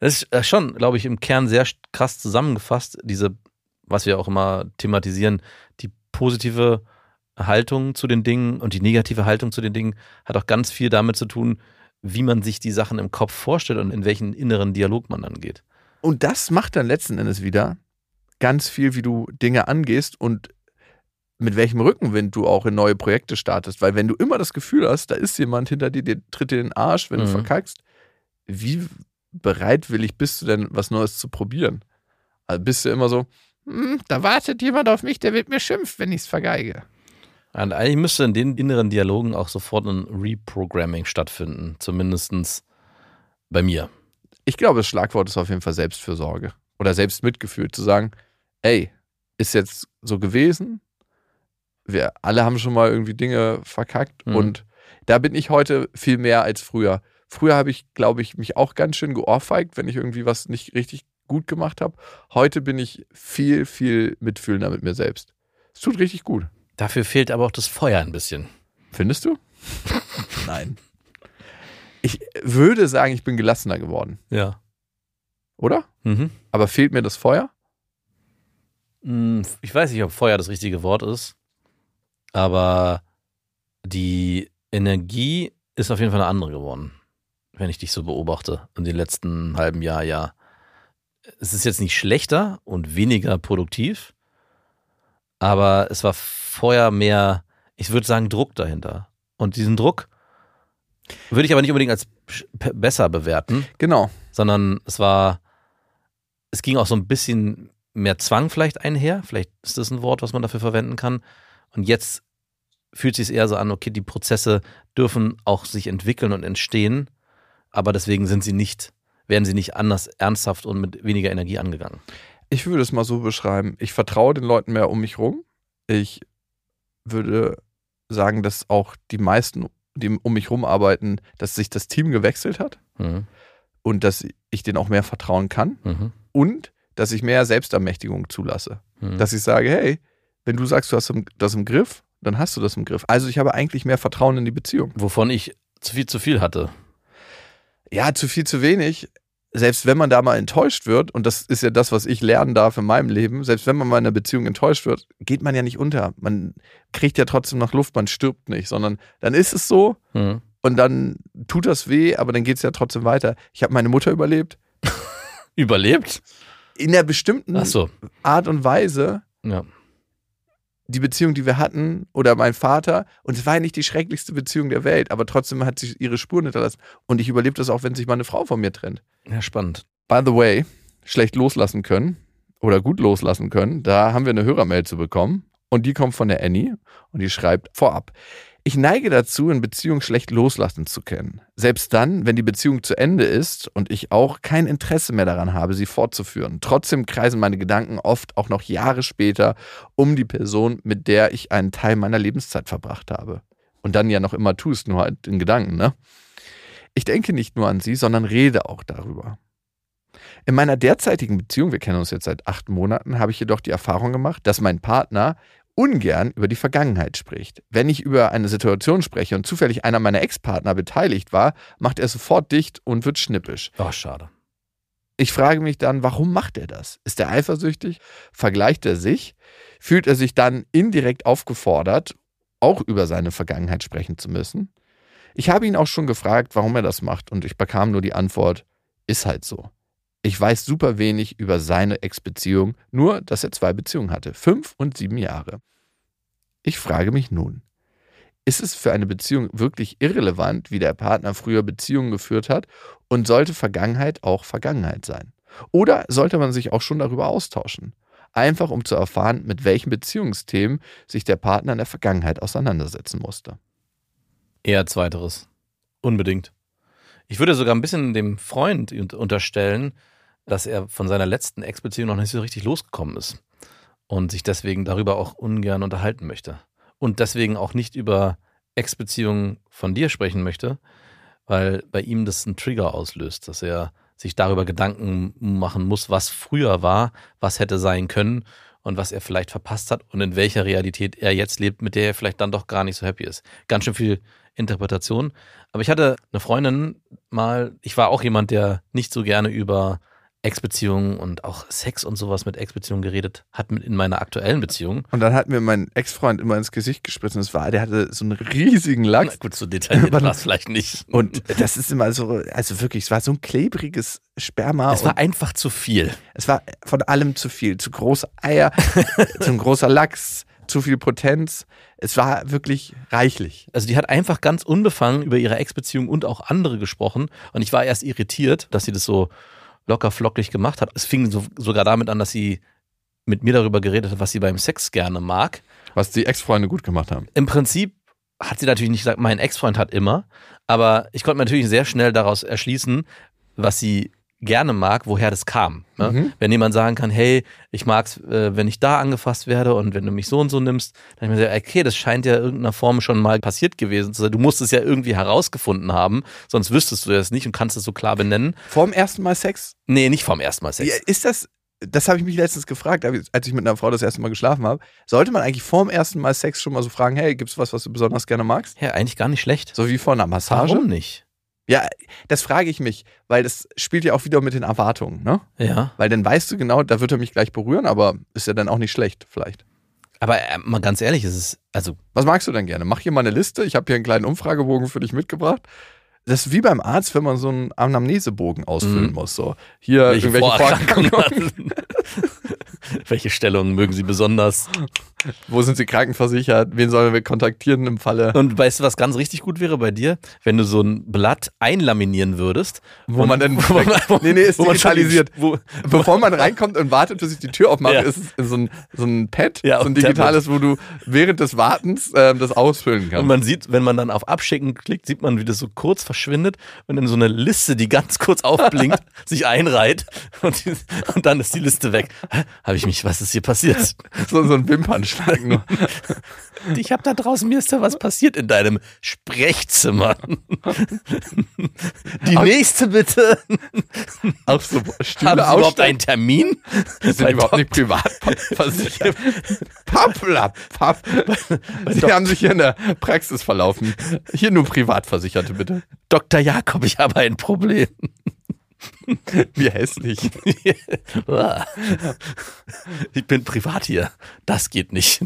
Das ist äh, schon, glaube ich, im Kern sehr krass zusammengefasst, diese, was wir auch immer thematisieren, die positive Haltung zu den Dingen und die negative Haltung zu den Dingen hat auch ganz viel damit zu tun, wie man sich die Sachen im Kopf vorstellt und in welchen inneren Dialog man dann geht. Und das macht dann letzten Endes wieder ganz viel, wie du Dinge angehst und mit welchem Rückenwind du auch in neue Projekte startest. Weil wenn du immer das Gefühl hast, da ist jemand hinter dir, der tritt dir den Arsch, wenn Mhm. du verkackst, wie bereitwillig bist du denn, was Neues zu probieren? Also bist du immer so, "Hm, da wartet jemand auf mich, der wird mir schimpfen, wenn ich es vergeige. Und eigentlich müsste in den inneren Dialogen auch sofort ein Reprogramming stattfinden, zumindest bei mir. Ich glaube, das Schlagwort ist auf jeden Fall Selbstfürsorge oder Selbstmitgefühl, zu sagen, ey, ist jetzt so gewesen, wir alle haben schon mal irgendwie Dinge verkackt Mhm. und da bin ich heute viel mehr als früher. Früher habe ich, glaube ich, mich auch ganz schön geohrfeigt, wenn ich irgendwie was nicht richtig gut gemacht habe. Heute bin ich viel, viel mitfühlender mit mir selbst. Es tut richtig gut. Dafür fehlt aber auch das Feuer ein bisschen. Findest du? [laughs] Nein. Ich würde sagen, ich bin gelassener geworden, Ja. oder? Mhm. Aber fehlt mir das Feuer? Hm, Ich weiß nicht, ob Feuer das richtige Wort ist, aber die Energie ist auf jeden Fall eine andere geworden, wenn ich dich so beobachte in den letzten halben Jahr, ja. Es ist jetzt nicht schlechter und weniger produktiv, aber es war vorher mehr, ich würde sagen, Druck dahinter. Und diesen Druck würde ich aber nicht unbedingt als besser bewerten, Genau. sondern es war, es ging auch so ein bisschen mehr Zwang vielleicht einher. Vielleicht ist das ein Wort, was man dafür verwenden kann. Und jetzt fühlt sich eher so an, okay, die Prozesse dürfen auch sich entwickeln und entstehen, aber deswegen sind sie nicht, werden sie nicht anders ernsthaft und mit weniger Energie angegangen. Ich würde es mal so beschreiben. Ich vertraue den Leuten mehr um mich rum. Ich würde sagen, dass auch die meisten, die um mich rum arbeiten, dass sich das Team gewechselt hat Mhm. und dass ich denen auch mehr vertrauen kann Mhm. und dass ich mehr Selbstermächtigung zulasse. Mhm. Dass ich sage, hey, wenn du sagst, du hast das im Griff, dann hast du das im Griff. Also ich habe eigentlich mehr Vertrauen in die Beziehung. Wovon ich zu viel zu viel hatte. Ja, zu viel, zu wenig. Selbst wenn man da mal enttäuscht wird, und das ist ja das, was ich lernen darf in meinem Leben, selbst wenn man mal in einer Beziehung enttäuscht wird, geht man ja nicht unter. Man kriegt ja trotzdem noch Luft, man stirbt nicht, sondern dann ist es so Mhm. und dann tut das weh, aber dann geht es ja trotzdem weiter. Ich habe meine Mutter überlebt. [laughs] Überlebt? In der bestimmten so. Art und Weise, Ja. Die Beziehung, die wir hatten, oder mein Vater, und es war ja nicht die schrecklichste Beziehung der Welt, aber trotzdem hat sie ihre Spuren hinterlassen. Und ich überlebe das auch, wenn sich meine Frau von mir trennt. ja, spannend. By the way, schlecht loslassen können oder gut loslassen können, da haben wir eine Hörermail zu bekommen. Und die kommt von der Annie und die schreibt vorab. Ich neige dazu, in Beziehungen schlecht loslassen zu können. Selbst dann, wenn die Beziehung zu Ende ist und ich auch kein Interesse mehr daran habe, sie fortzuführen. Trotzdem kreisen meine Gedanken oft auch noch Jahre später um die Person, mit der ich einen Teil meiner Lebenszeit verbracht habe. Und dann ja noch immer tust, nur halt in Gedanken, ne? Ich denke nicht nur an sie, sondern rede auch darüber. In meiner derzeitigen Beziehung, wir kennen uns jetzt seit acht Monaten, habe ich jedoch die Erfahrung gemacht, dass mein Partner ungern über die Vergangenheit spricht. Wenn ich über eine Situation spreche und zufällig einer meiner Ex-Partner beteiligt war, macht er sofort dicht und wird schnippisch. Oh, schade. Ich frage mich dann, warum macht er das? Ist er eifersüchtig? Vergleicht er sich? Fühlt er sich dann indirekt aufgefordert, auch über seine Vergangenheit sprechen zu müssen? Ich habe ihn auch schon gefragt, warum er das macht, und ich bekam nur die Antwort, ist halt so. Ich weiß super wenig über seine Ex-Beziehung, nur dass er zwei Beziehungen hatte, fünf und sieben Jahre. Ich frage mich nun, ist es für eine Beziehung wirklich irrelevant, wie der Partner früher Beziehungen geführt hat und sollte Vergangenheit auch Vergangenheit sein? Oder sollte man sich auch schon darüber austauschen? Einfach um zu erfahren, mit welchen Beziehungsthemen sich der Partner in der Vergangenheit auseinandersetzen musste. Eher zweiteres. Unbedingt. Ich würde sogar ein bisschen dem Freund un- unterstellen, dass er von seiner letzten Ex-Beziehung noch nicht so richtig losgekommen ist und sich deswegen darüber auch ungern unterhalten möchte. Und deswegen auch nicht über Ex-Beziehungen von dir sprechen möchte, weil bei ihm das einen Trigger auslöst, dass er sich darüber Gedanken machen muss, was früher war, was hätte sein können und was er vielleicht verpasst hat und in welcher Realität er jetzt lebt, mit der er vielleicht dann doch gar nicht so happy ist. Ganz schön viel Interpretation. Aber ich hatte eine Freundin mal, ich war auch jemand, der nicht so gerne über Ex-Beziehungen und auch Sex und sowas mit Ex-Beziehungen geredet hat mit in meiner aktuellen Beziehung. Und dann hat mir mein Ex-Freund immer ins Gesicht gespritzt und es war, der hatte so einen riesigen Lachs. Na gut, so detailliert war es vielleicht nicht. Und das ist immer so, also wirklich, es war so ein klebriges Sperma. es war einfach zu viel. es war von allem zu viel. Zu große Eier, [laughs] zu ein großer Lachs, zu viel Potenz. Es war wirklich reichlich. Also die hat einfach ganz unbefangen über ihre Ex-Beziehung und auch andere gesprochen. Und ich war erst irritiert, dass sie das so locker flockig gemacht hat. Es fing so, sogar damit an, dass sie mit mir darüber geredet hat, was sie beim Sex gerne mag. Was die Ex-Freunde gut gemacht haben. Im Prinzip hat sie natürlich nicht gesagt, mein Ex-Freund hat immer, aber ich konnte mir natürlich sehr schnell daraus erschließen, was sie gerne mag, woher das kam. Ne? Mhm. Wenn jemand sagen kann, hey, ich mag's, äh, wenn ich da angefasst werde und wenn du mich so und so nimmst, dann ich mir gesagt, okay, das scheint ja in irgendeiner Form schon mal passiert gewesen zu sein. Du musst es ja irgendwie herausgefunden haben, sonst wüsstest du das nicht und kannst es so klar benennen. Vorm ersten Mal Sex? Nee, nicht vom ersten Mal Sex. Ja, ist das, das habe ich mich letztens gefragt, als ich mit einer Frau das erste Mal geschlafen habe. Sollte man eigentlich vorm ersten Mal Sex schon mal so fragen, hey, gibt's was, was du besonders gerne magst? Ja, eigentlich gar nicht schlecht. So wie vor einer Massage? Warum nicht? Ja, das frage ich mich, weil das spielt ja auch wieder mit den Erwartungen, ne? Ja. Weil dann weißt du genau, da wird er mich gleich berühren, aber ist ja dann auch nicht schlecht, vielleicht. Aber äh, mal ganz ehrlich, es ist, also, Was magst du denn gerne? Mach hier mal eine Liste. Ich habe hier einen kleinen Umfragebogen für dich mitgebracht. Das ist wie beim Arzt, wenn man so einen Anamnesebogen ausfüllen Mhm. muss. So, hier welche irgendwelche Vorerkrankungen. [laughs] [laughs] Welche Stellungen mögen Sie besonders? Wo sind sie krankenversichert? Wen sollen wir kontaktieren im Falle? Und weißt du, was ganz richtig gut wäre bei dir? Wenn du so ein Blatt einlaminieren würdest. Wo und- [laughs] [laughs] man dann. wo man, wo, nee, nee, ist wo man digitalisiert. Wo, Bevor man reinkommt und wartet, bis ich die Tür aufmache, Ja. ist es so ein, so ein Pad, Ja, so ein und digitales, wo du während des Wartens ähm, das ausfüllen und kannst. man sieht, wenn man dann auf Abschicken klickt, sieht man, wie das so kurz verschwindet und in so eine Liste, die ganz kurz aufblinkt, sich einreiht und, die, und dann ist die Liste weg. Habe ich mich, was ist hier passiert? [laughs] so, so ein Wimpernschlag nur. [laughs] Ich habe da draußen, mir ist da was passiert in deinem Sprechzimmer. [laughs] Die nächste bitte. Auch so Haben Stühle Sie überhaupt einen Termin? Die sind überhaupt nicht privat versichert. Pappla, papp. Sie haben sich hier in der Praxis verlaufen. Hier nur Privatversicherte, bitte. Dr. Jakob, ich habe ein Problem. [laughs] Wie hässlich. [laughs] ich bin privat hier. Das geht nicht.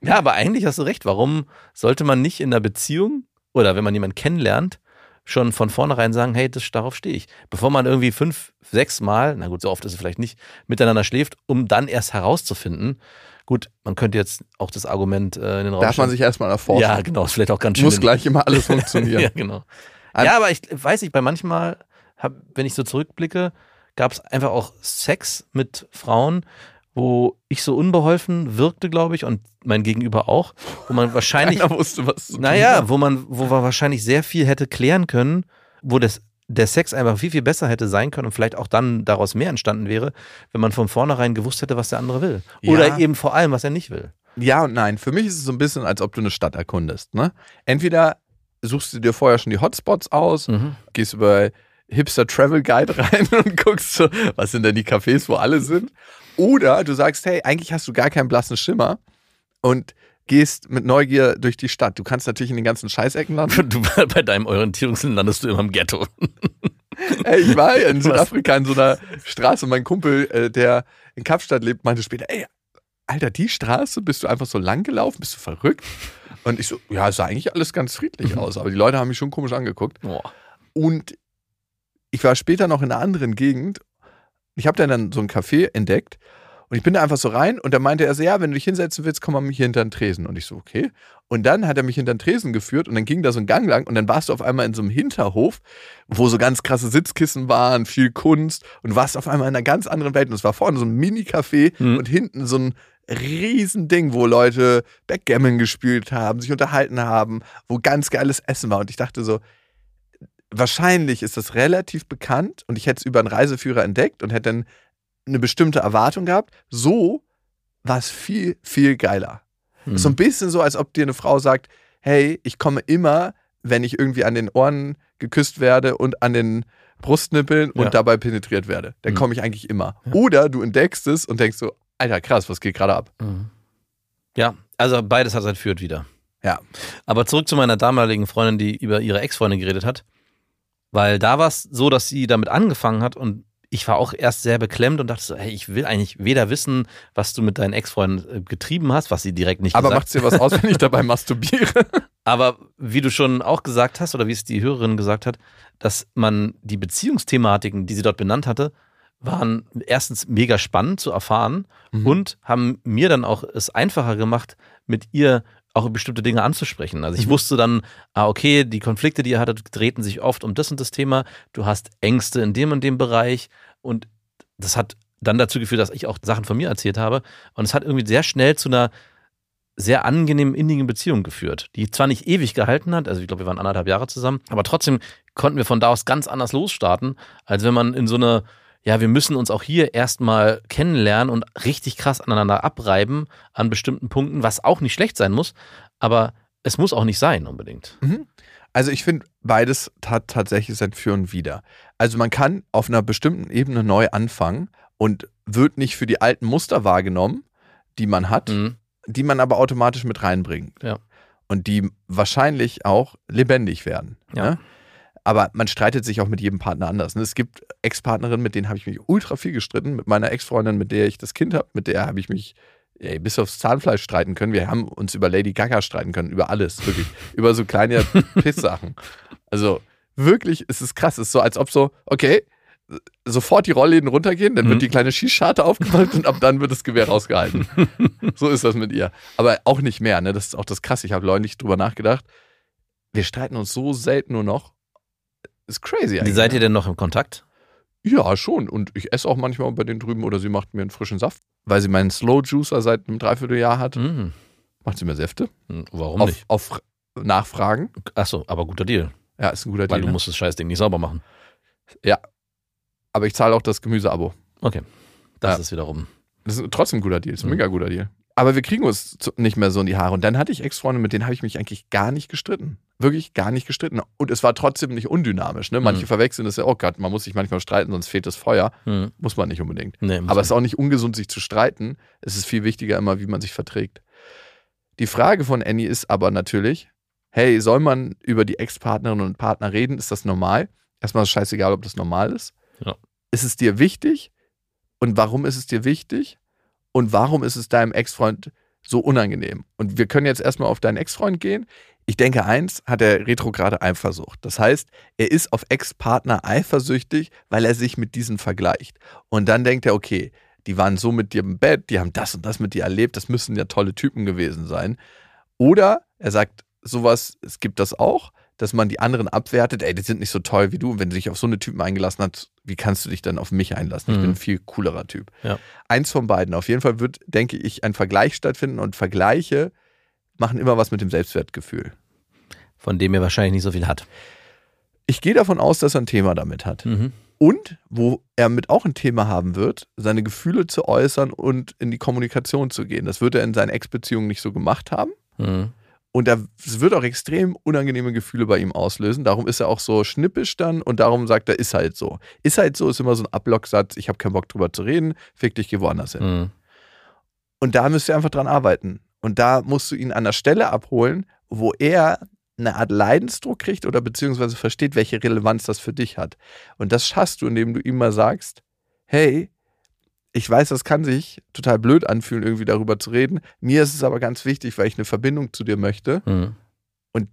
Ja, aber eigentlich hast du recht. Warum sollte man nicht in einer Beziehung oder wenn man jemanden kennenlernt, schon von vornherein sagen, hey, das, darauf stehe ich. Bevor man irgendwie fünf, sechs Mal, na gut, so oft ist es vielleicht nicht, miteinander schläft, um dann erst herauszufinden. Gut, man könnte jetzt auch das Argument äh, in den Raum Darf man stellen. sich erstmal erforschen. Ja, genau, ist vielleicht auch ganz schön. Muss gleich immer alles funktionieren. [laughs] ja, genau. Also- ja, aber ich weiß nicht, bei manchmal, hab, wenn ich so zurückblicke, gab es einfach auch Sex mit Frauen, wo ich so unbeholfen wirkte, glaube ich, und mein Gegenüber auch, wo man wahrscheinlich, [laughs] Keiner wusste, was zu tun naja, war. wo man, wo man wahrscheinlich sehr viel hätte klären können, wo das, der Sex einfach viel, viel besser hätte sein können und vielleicht auch dann daraus mehr entstanden wäre, wenn man von vornherein gewusst hätte, was der andere will. Oder Ja. eben vor allem, was er nicht will. Ja und nein. Für mich ist es so ein bisschen, als ob du eine Stadt erkundest. Ne? Entweder suchst du dir vorher schon die Hotspots aus, Mhm. gehst über Hipster Travel Guide [laughs] rein und guckst so, was sind denn die Cafés, wo alle sind. Oder du sagst, hey, eigentlich hast du gar keinen blassen Schimmer und gehst mit Neugier durch die Stadt. Du kannst natürlich in den ganzen Scheißecken landen. Du, [laughs] bei deinem Orientierungssinn landest du immer im Ghetto. [laughs] Ey, ich war in Südafrika in so einer Straße. Mein Kumpel, äh, der in Kapstadt lebt, meinte später, ey, Alter, die Straße, bist du einfach so lang gelaufen? Bist du verrückt? Und ich so, ja, es sah eigentlich alles ganz friedlich aus, aber die Leute haben mich schon komisch angeguckt. Und ich war später noch in einer anderen Gegend. Ich habe dann, dann so ein Café entdeckt und ich bin da einfach so rein und da meinte er so, ja, wenn du dich hinsetzen willst, komm mal hier hinter den Tresen. Und ich so, okay. Und dann hat er mich hinter den Tresen geführt und dann ging da so ein Gang lang und dann warst du auf einmal in so einem Hinterhof, wo so ganz krasse Sitzkissen waren, viel Kunst und warst auf einmal in einer ganz anderen Welt und es war vorne so ein Mini-Café Mhm. und hinten so ein riesen Ding, wo Leute Backgammon gespielt haben, sich unterhalten haben, wo ganz geiles Essen war und ich dachte so, wahrscheinlich ist das relativ bekannt und ich hätte es über einen Reiseführer entdeckt und hätte dann eine bestimmte Erwartung gehabt. So war es viel, viel geiler. Hm. So ein bisschen so, als ob dir eine Frau sagt, hey, ich komme immer, wenn ich irgendwie an den Ohren geküsst werde und an den Brustnippeln und Ja. dabei penetriert werde. Dann Mhm. komme ich eigentlich immer. Oder du entdeckst es und denkst so, Alter, krass, was geht gerade ab? Mhm. Ja, also beides hat sein Führt wieder. Ja. Aber zurück zu meiner damaligen Freundin, die über ihre Ex-Freundin geredet hat. Weil da war es so, dass sie damit angefangen hat und ich war auch erst sehr beklemmt und dachte so, hey, ich will eigentlich weder wissen, was du mit deinen Ex-Freunden äh, getrieben hast, was sie direkt nicht Aber macht's dir was aus, wenn ich dabei [laughs] masturbiere? Aber wie du schon auch gesagt hast, oder wie es die Hörerin gesagt hat, dass man die Beziehungsthematiken, die sie dort benannt hatte, waren erstens mega spannend zu erfahren Mhm. und haben mir dann auch es einfacher gemacht, mit ihr auch bestimmte Dinge anzusprechen. Also ich Mhm. wusste dann, ah, okay, die Konflikte, die ihr hattet, drehten sich oft um das und das Thema. Du hast Ängste in dem und dem Bereich und das hat dann dazu geführt, dass ich auch Sachen von mir erzählt habe. Und es hat irgendwie sehr schnell zu einer sehr angenehmen, innigen Beziehung geführt, die zwar nicht ewig gehalten hat, also ich glaube, wir waren anderthalb Jahre zusammen, aber trotzdem konnten wir von da aus ganz anders losstarten, als wenn man in so eine, ja, wir müssen uns auch hier erstmal kennenlernen und richtig krass aneinander abreiben an bestimmten Punkten, was auch nicht schlecht sein muss, aber es muss auch nicht sein unbedingt. Also ich finde, beides hat tatsächlich sein Für und Wider. Also man kann auf einer bestimmten Ebene neu anfangen und wird nicht für die alten Muster wahrgenommen, die man hat, Mhm. die man aber automatisch mit reinbringt. Ja. Und die wahrscheinlich auch lebendig werden. Ja. Ne? Aber man streitet sich auch mit jedem Partner anders. ne? Es gibt Ex-Partnerinnen, mit denen habe ich mich ultra viel gestritten. Mit meiner Ex-Freundin, mit der ich das Kind habe, mit der habe ich mich ey, bis aufs Zahnfleisch streiten können. Wir haben uns über Lady Gaga streiten können, über alles, wirklich. [laughs] über so kleine Pisssachen. Also wirklich, es ist krass. Es ist so, als ob so, okay, sofort die Rollläden runtergehen, dann Mhm. wird die kleine Schießscharte aufgemacht und ab dann wird das Gewehr rausgehalten. [laughs] so ist das mit ihr. Aber auch nicht mehr, ne? Das ist auch das Krasse. Ich habe neulich drüber nachgedacht. Wir streiten uns so selten nur noch. Ist crazy Wie eigentlich. seid ihr ne? denn noch im Kontakt? Ja, schon. Und ich esse auch manchmal bei denen drüben oder sie macht mir einen frischen Saft, weil sie meinen Slow Juicer seit einem Dreivierteljahr hat. Mhm. Macht sie mir Säfte. Hm, Warum Auf, nicht? auf Nachfragen. Achso, aber guter Deal, Ja, ist ein guter weil Deal. du ne? musst das Scheißding nicht sauber machen. Aber ich zahle auch das Gemüseabo. Okay, das Ja. ist wiederum. Das ist trotzdem ein guter Deal. Das ist ein Mhm. mega guter Deal. Aber wir kriegen uns nicht mehr so in die Haare. Und dann hatte ich Ex-Freunde, mit denen habe ich mich eigentlich gar nicht gestritten. Wirklich gar nicht gestritten. Und es war trotzdem nicht undynamisch. Ne? Manche Mhm. verwechseln das ja, oh Gott, man muss sich manchmal streiten, sonst fehlt das Feuer. Hm. Muss man nicht unbedingt. Nee, Aber es ist auch nicht ungesund, sich zu streiten. Es ist viel wichtiger immer, wie man sich verträgt. Die Frage von Annie ist aber natürlich, hey, soll man über die Ex-Partnerinnen und Partner reden? Ist das normal? Erstmal ist es scheißegal, ob das normal ist. Ja. Ist es dir wichtig? Und warum ist es dir wichtig? Und warum ist es deinem Ex-Freund so unangenehm? Und wir können jetzt erstmal auf deinen Ex-Freund gehen. Ich denke, eins hat er retrograde Eifersucht. Das heißt, er ist auf Ex-Partner eifersüchtig, weil er sich mit diesen vergleicht. Und dann denkt er, okay, die waren so mit dir im Bett, die haben das und das mit dir erlebt, das müssen ja tolle Typen gewesen sein. Oder er sagt sowas, es gibt das auch, dass man die anderen abwertet, ey, die sind nicht so toll wie du. Und wenn du dich auf so eine Typen eingelassen hast, wie kannst du dich dann auf mich einlassen? Ich Mhm. bin ein viel coolerer Typ. Ja. Eins von beiden. Auf jeden Fall wird, denke ich, ein Vergleich stattfinden und Vergleiche machen immer was mit dem Selbstwertgefühl. Von dem er wahrscheinlich nicht so viel hat. Ich gehe davon aus, dass er ein Thema damit hat. Mhm. Und wo er mit auch ein Thema haben wird, seine Gefühle zu äußern und in die Kommunikation zu gehen. Das wird er in seinen Ex-Beziehungen nicht so gemacht haben. Mhm. Und da- es wird auch extrem unangenehme Gefühle bei ihm auslösen. Darum ist er auch so schnippisch dann und darum sagt er, ist halt so. Ist halt so, ist immer so ein Ablocksatz, ich habe keinen Bock drüber zu reden, fick dich, geh woanders hin. Mhm. Und da müsst ihr einfach dran arbeiten. Und da musst du ihn an der Stelle abholen, wo er eine Art Leidensdruck kriegt oder beziehungsweise versteht, welche Relevanz das für dich hat. Und das schaffst du, indem du ihm mal sagst, hey, ich weiß, das kann sich total blöd anfühlen, irgendwie darüber zu reden. Mir ist es aber ganz wichtig, weil ich eine Verbindung zu dir möchte. Mhm. Und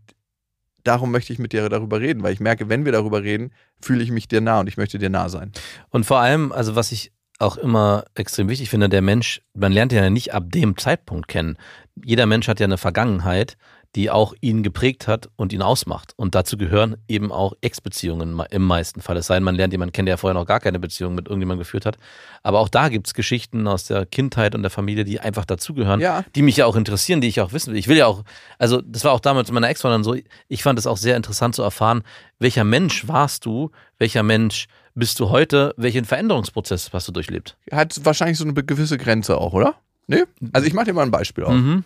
darum möchte ich mit dir darüber reden, weil ich merke, wenn wir darüber reden, fühle ich mich dir nah und ich möchte dir nah sein. Und vor allem, also was ich auch immer extrem wichtig finde, der Mensch, man lernt ihn ja nicht ab dem Zeitpunkt kennen. Jeder Mensch hat ja eine Vergangenheit, die auch ihn geprägt hat und ihn ausmacht. Und dazu gehören eben auch Ex-Beziehungen im meisten Fall. Es sei denn, man lernt jemanden kennen, der vorher noch gar keine Beziehung mit irgendjemandem geführt hat. Aber auch da gibt es Geschichten aus der Kindheit und der Familie, die einfach dazugehören, Ja. die mich ja auch interessieren, die ich auch wissen will. Ich will ja auch, also das war auch damals mit meiner Ex-Freundin so, ich fand es auch sehr interessant zu erfahren, welcher Mensch warst du, welcher Mensch bist du heute, welchen Veränderungsprozess hast du durchlebt? Hat wahrscheinlich so eine gewisse Grenze auch, oder? Nee? Also ich mache dir mal ein Beispiel auf. Mhm.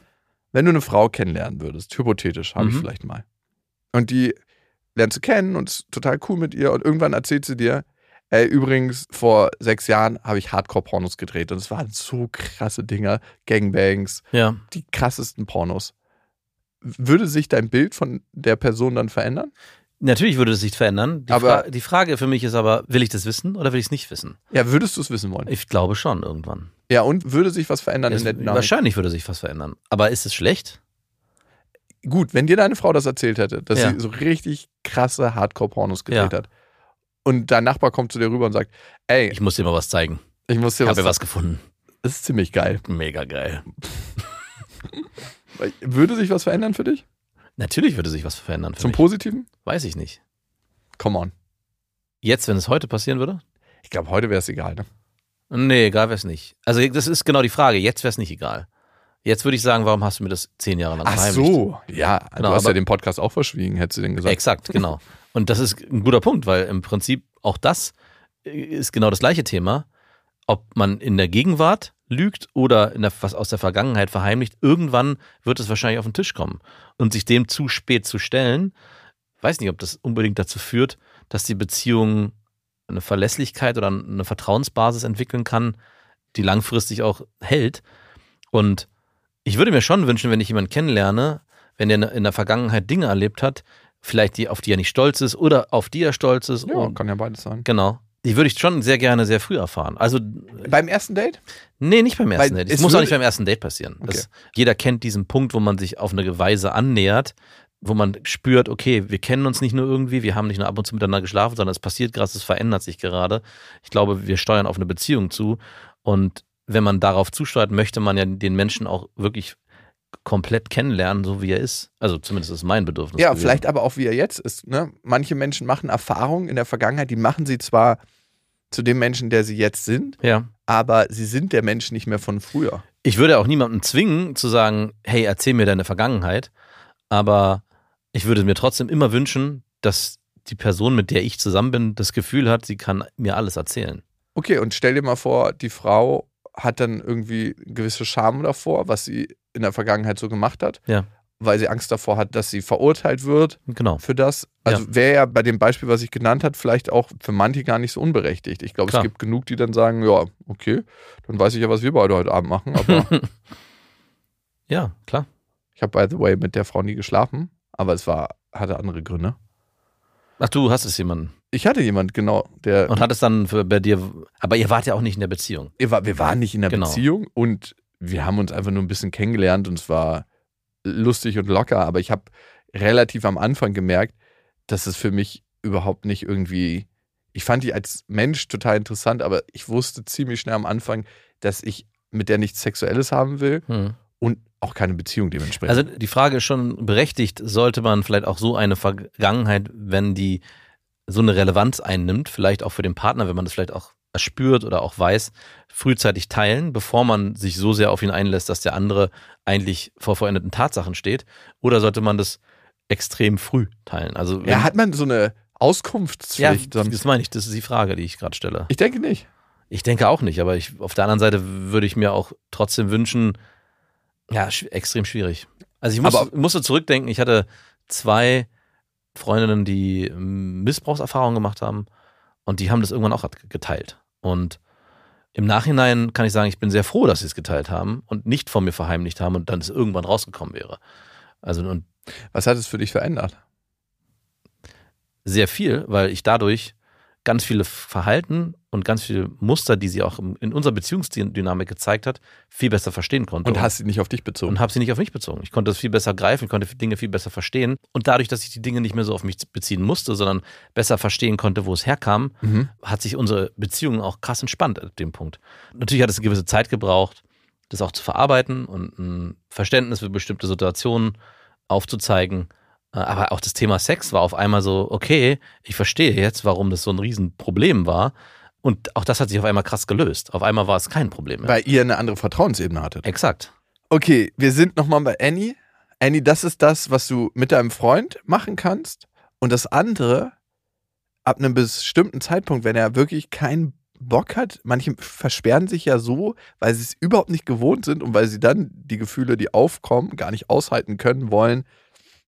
Wenn du eine Frau kennenlernen würdest, hypothetisch, habe ich Mhm. vielleicht mal. Und die lernst du kennen und ist total cool mit ihr und irgendwann erzählt sie dir, ey, übrigens, vor sechs Jahren habe ich Hardcore-Pornos gedreht und es waren so krasse Dinger, Gangbangs, Ja. die krassesten Pornos. Würde sich dein Bild von der Person dann verändern? Natürlich würde es sich verändern. Die, Aber- Fra die Frage für mich ist aber, will ich das wissen oder will ich es nicht wissen? Ja, würdest du es wissen wollen? Ich glaube schon irgendwann. Ja, und würde sich was verändern Es, in der Dynamik? wahrscheinlich würde sich was verändern. Aber ist es schlecht? Gut, wenn dir deine Frau das erzählt hätte, dass Ja. sie so richtig krasse Hardcore-Pornos gedreht Ja. hat und dein Nachbar kommt zu dir rüber und sagt, ey, Ich muss dir mal was zeigen. ich muss dir Ich was habe was gefunden. Das ist ziemlich geil. Mega geil. [laughs] Würde sich was verändern für dich? Natürlich würde sich was verändern. Für Zum mich. Positiven? Weiß ich nicht. Come on. Jetzt, wenn es heute passieren würde? Ich glaube, heute wäre es egal, ne? Nee, egal wäre es nicht. Also das ist genau die Frage. Jetzt wäre es nicht egal. Jetzt würde ich sagen, warum hast du mir das zehn Jahre lang Ach so. Ja, Genau, du hast aber- ja den Podcast auch verschwiegen, hättest du denn gesagt. Exakt, genau. Und das ist ein guter Punkt, weil im Prinzip auch das ist genau das gleiche Thema. Ob man in der Gegenwart lügt oder der, was aus der Vergangenheit verheimlicht, irgendwann wird es wahrscheinlich auf den Tisch kommen. Und sich dem zu spät zu stellen, weiß nicht, ob das unbedingt dazu führt, dass die Beziehung eine Verlässlichkeit oder eine Vertrauensbasis entwickeln kann, die langfristig auch hält. Und ich würde mir schon wünschen, wenn ich jemanden kennenlerne, wenn der in der Vergangenheit Dinge erlebt hat, vielleicht die, auf die er nicht stolz ist oder auf die er stolz ist. Ja, Und, kann ja beides sein. genau. Die würde ich schon sehr gerne sehr früh erfahren. Also, Beim ersten Date? nee, nicht beim ersten Weil Date. Es muss auch nicht beim ersten Date passieren. Das, Okay. jeder kennt diesen Punkt, wo man sich auf eine Weise annähert, wo man spürt, okay, wir kennen uns nicht nur irgendwie, wir haben nicht nur ab und zu miteinander geschlafen, sondern es passiert gerade, es verändert sich gerade. Ich glaube, wir steuern auf eine Beziehung zu. Und wenn man darauf zusteuert, möchte man ja den Menschen auch wirklich komplett kennenlernen, so wie er ist. Also zumindest ist mein Bedürfnis. Ja, gewesen. vielleicht aber auch wie er jetzt ist. Ne? Manche Menschen machen Erfahrungen in der Vergangenheit, die machen sie zwar zu dem Menschen, der sie jetzt sind, Ja. aber sie sind der Mensch nicht mehr von früher. Ich würde auch niemanden zwingen zu sagen, hey, erzähl mir deine Vergangenheit, aber ich würde mir trotzdem immer wünschen, dass die Person, mit der ich zusammen bin, das Gefühl hat, sie kann mir alles erzählen. Okay, und stell dir mal vor, die Frau hat dann irgendwie gewisse Scham davor, was sie in der Vergangenheit so gemacht hat, Ja. weil sie Angst davor hat, dass sie verurteilt wird Genau. für das. Also wäre ja bei dem Beispiel, was ich genannt habe, vielleicht auch für manche gar nicht so unberechtigt. Ich glaube, es gibt genug, die dann sagen, ja, okay, dann weiß ich ja, was wir beide heute Abend machen. Aber [laughs] Ja, klar. ich habe, by the way, mit der Frau nie geschlafen, aber es war, hatte andere Gründe. Ach, du hast es jemanden. Ich hatte jemand, genau, der. Und hat es dann für, bei dir, aber ihr wart ja auch nicht in der Beziehung. wir, war, wir waren nicht in einer Genau. Beziehung und wir haben uns einfach nur ein bisschen kennengelernt und es war lustig und locker, aber ich habe relativ am Anfang gemerkt, dass es für mich überhaupt nicht irgendwie. Ich fand die als Mensch total interessant, aber ich wusste ziemlich schnell am Anfang, dass ich mit der nichts Sexuelles haben will Hm. Auch keine Beziehung dementsprechend. Also die Frage ist schon berechtigt, sollte man vielleicht auch so eine Vergangenheit, wenn die so eine Relevanz einnimmt, vielleicht auch für den Partner, wenn man das vielleicht auch erspürt oder auch weiß, frühzeitig teilen, bevor man sich so sehr auf ihn einlässt, dass der andere eigentlich vor veränderten Tatsachen steht? Oder sollte man das extrem früh teilen? Also ja, hat man so eine ja, Auskunftspflicht? sonst- das meine ich, das ist die Frage, die ich gerade stelle. ich denke nicht. Ich denke auch nicht, aber ich, auf der anderen Seite würde ich mir auch trotzdem wünschen, ja, sch extrem schwierig. Also ich muss, Aber- musste zurückdenken, ich hatte zwei Freundinnen, die ähm, Missbrauchserfahrungen gemacht haben und die haben das irgendwann auch geteilt. Und im Nachhinein kann ich sagen, ich bin sehr froh, dass sie es geteilt haben und nicht von mir verheimlicht haben und dann es irgendwann rausgekommen wäre. Also und Was hat es für dich verändert? sehr viel, weil ich dadurch ganz viele Verhalten und ganz viele Muster, die sie auch in unserer Beziehungsdynamik gezeigt hat, viel besser verstehen konnte. Und hast sie nicht auf dich bezogen? und habe sie nicht auf mich bezogen. Ich konnte das viel besser greifen, ich konnte Dinge viel besser verstehen. Und dadurch, dass ich die Dinge nicht mehr so auf mich beziehen musste, sondern besser verstehen konnte, wo es herkam, Mhm. hat sich unsere Beziehung auch krass entspannt ab dem Punkt. Natürlich hat es eine gewisse Zeit gebraucht, das auch zu verarbeiten und ein Verständnis für bestimmte Situationen aufzuzeigen. Äh, Aber auch das Thema Sex war auf einmal so, okay, ich verstehe jetzt, warum das so ein Riesenproblem war. Und auch das hat sich auf einmal krass gelöst. Auf einmal war es kein Problem mehr. Weil ihr eine andere Vertrauensebene hattet. Exakt. Okay, wir sind nochmal bei Annie. Annie, das ist das, was du mit deinem Freund machen kannst. Und das andere, ab einem bestimmten Zeitpunkt, wenn er wirklich keinen Bock hat, manche versperren sich ja so, weil sie es überhaupt nicht gewohnt sind und weil sie dann die Gefühle, die aufkommen, gar nicht aushalten können wollen.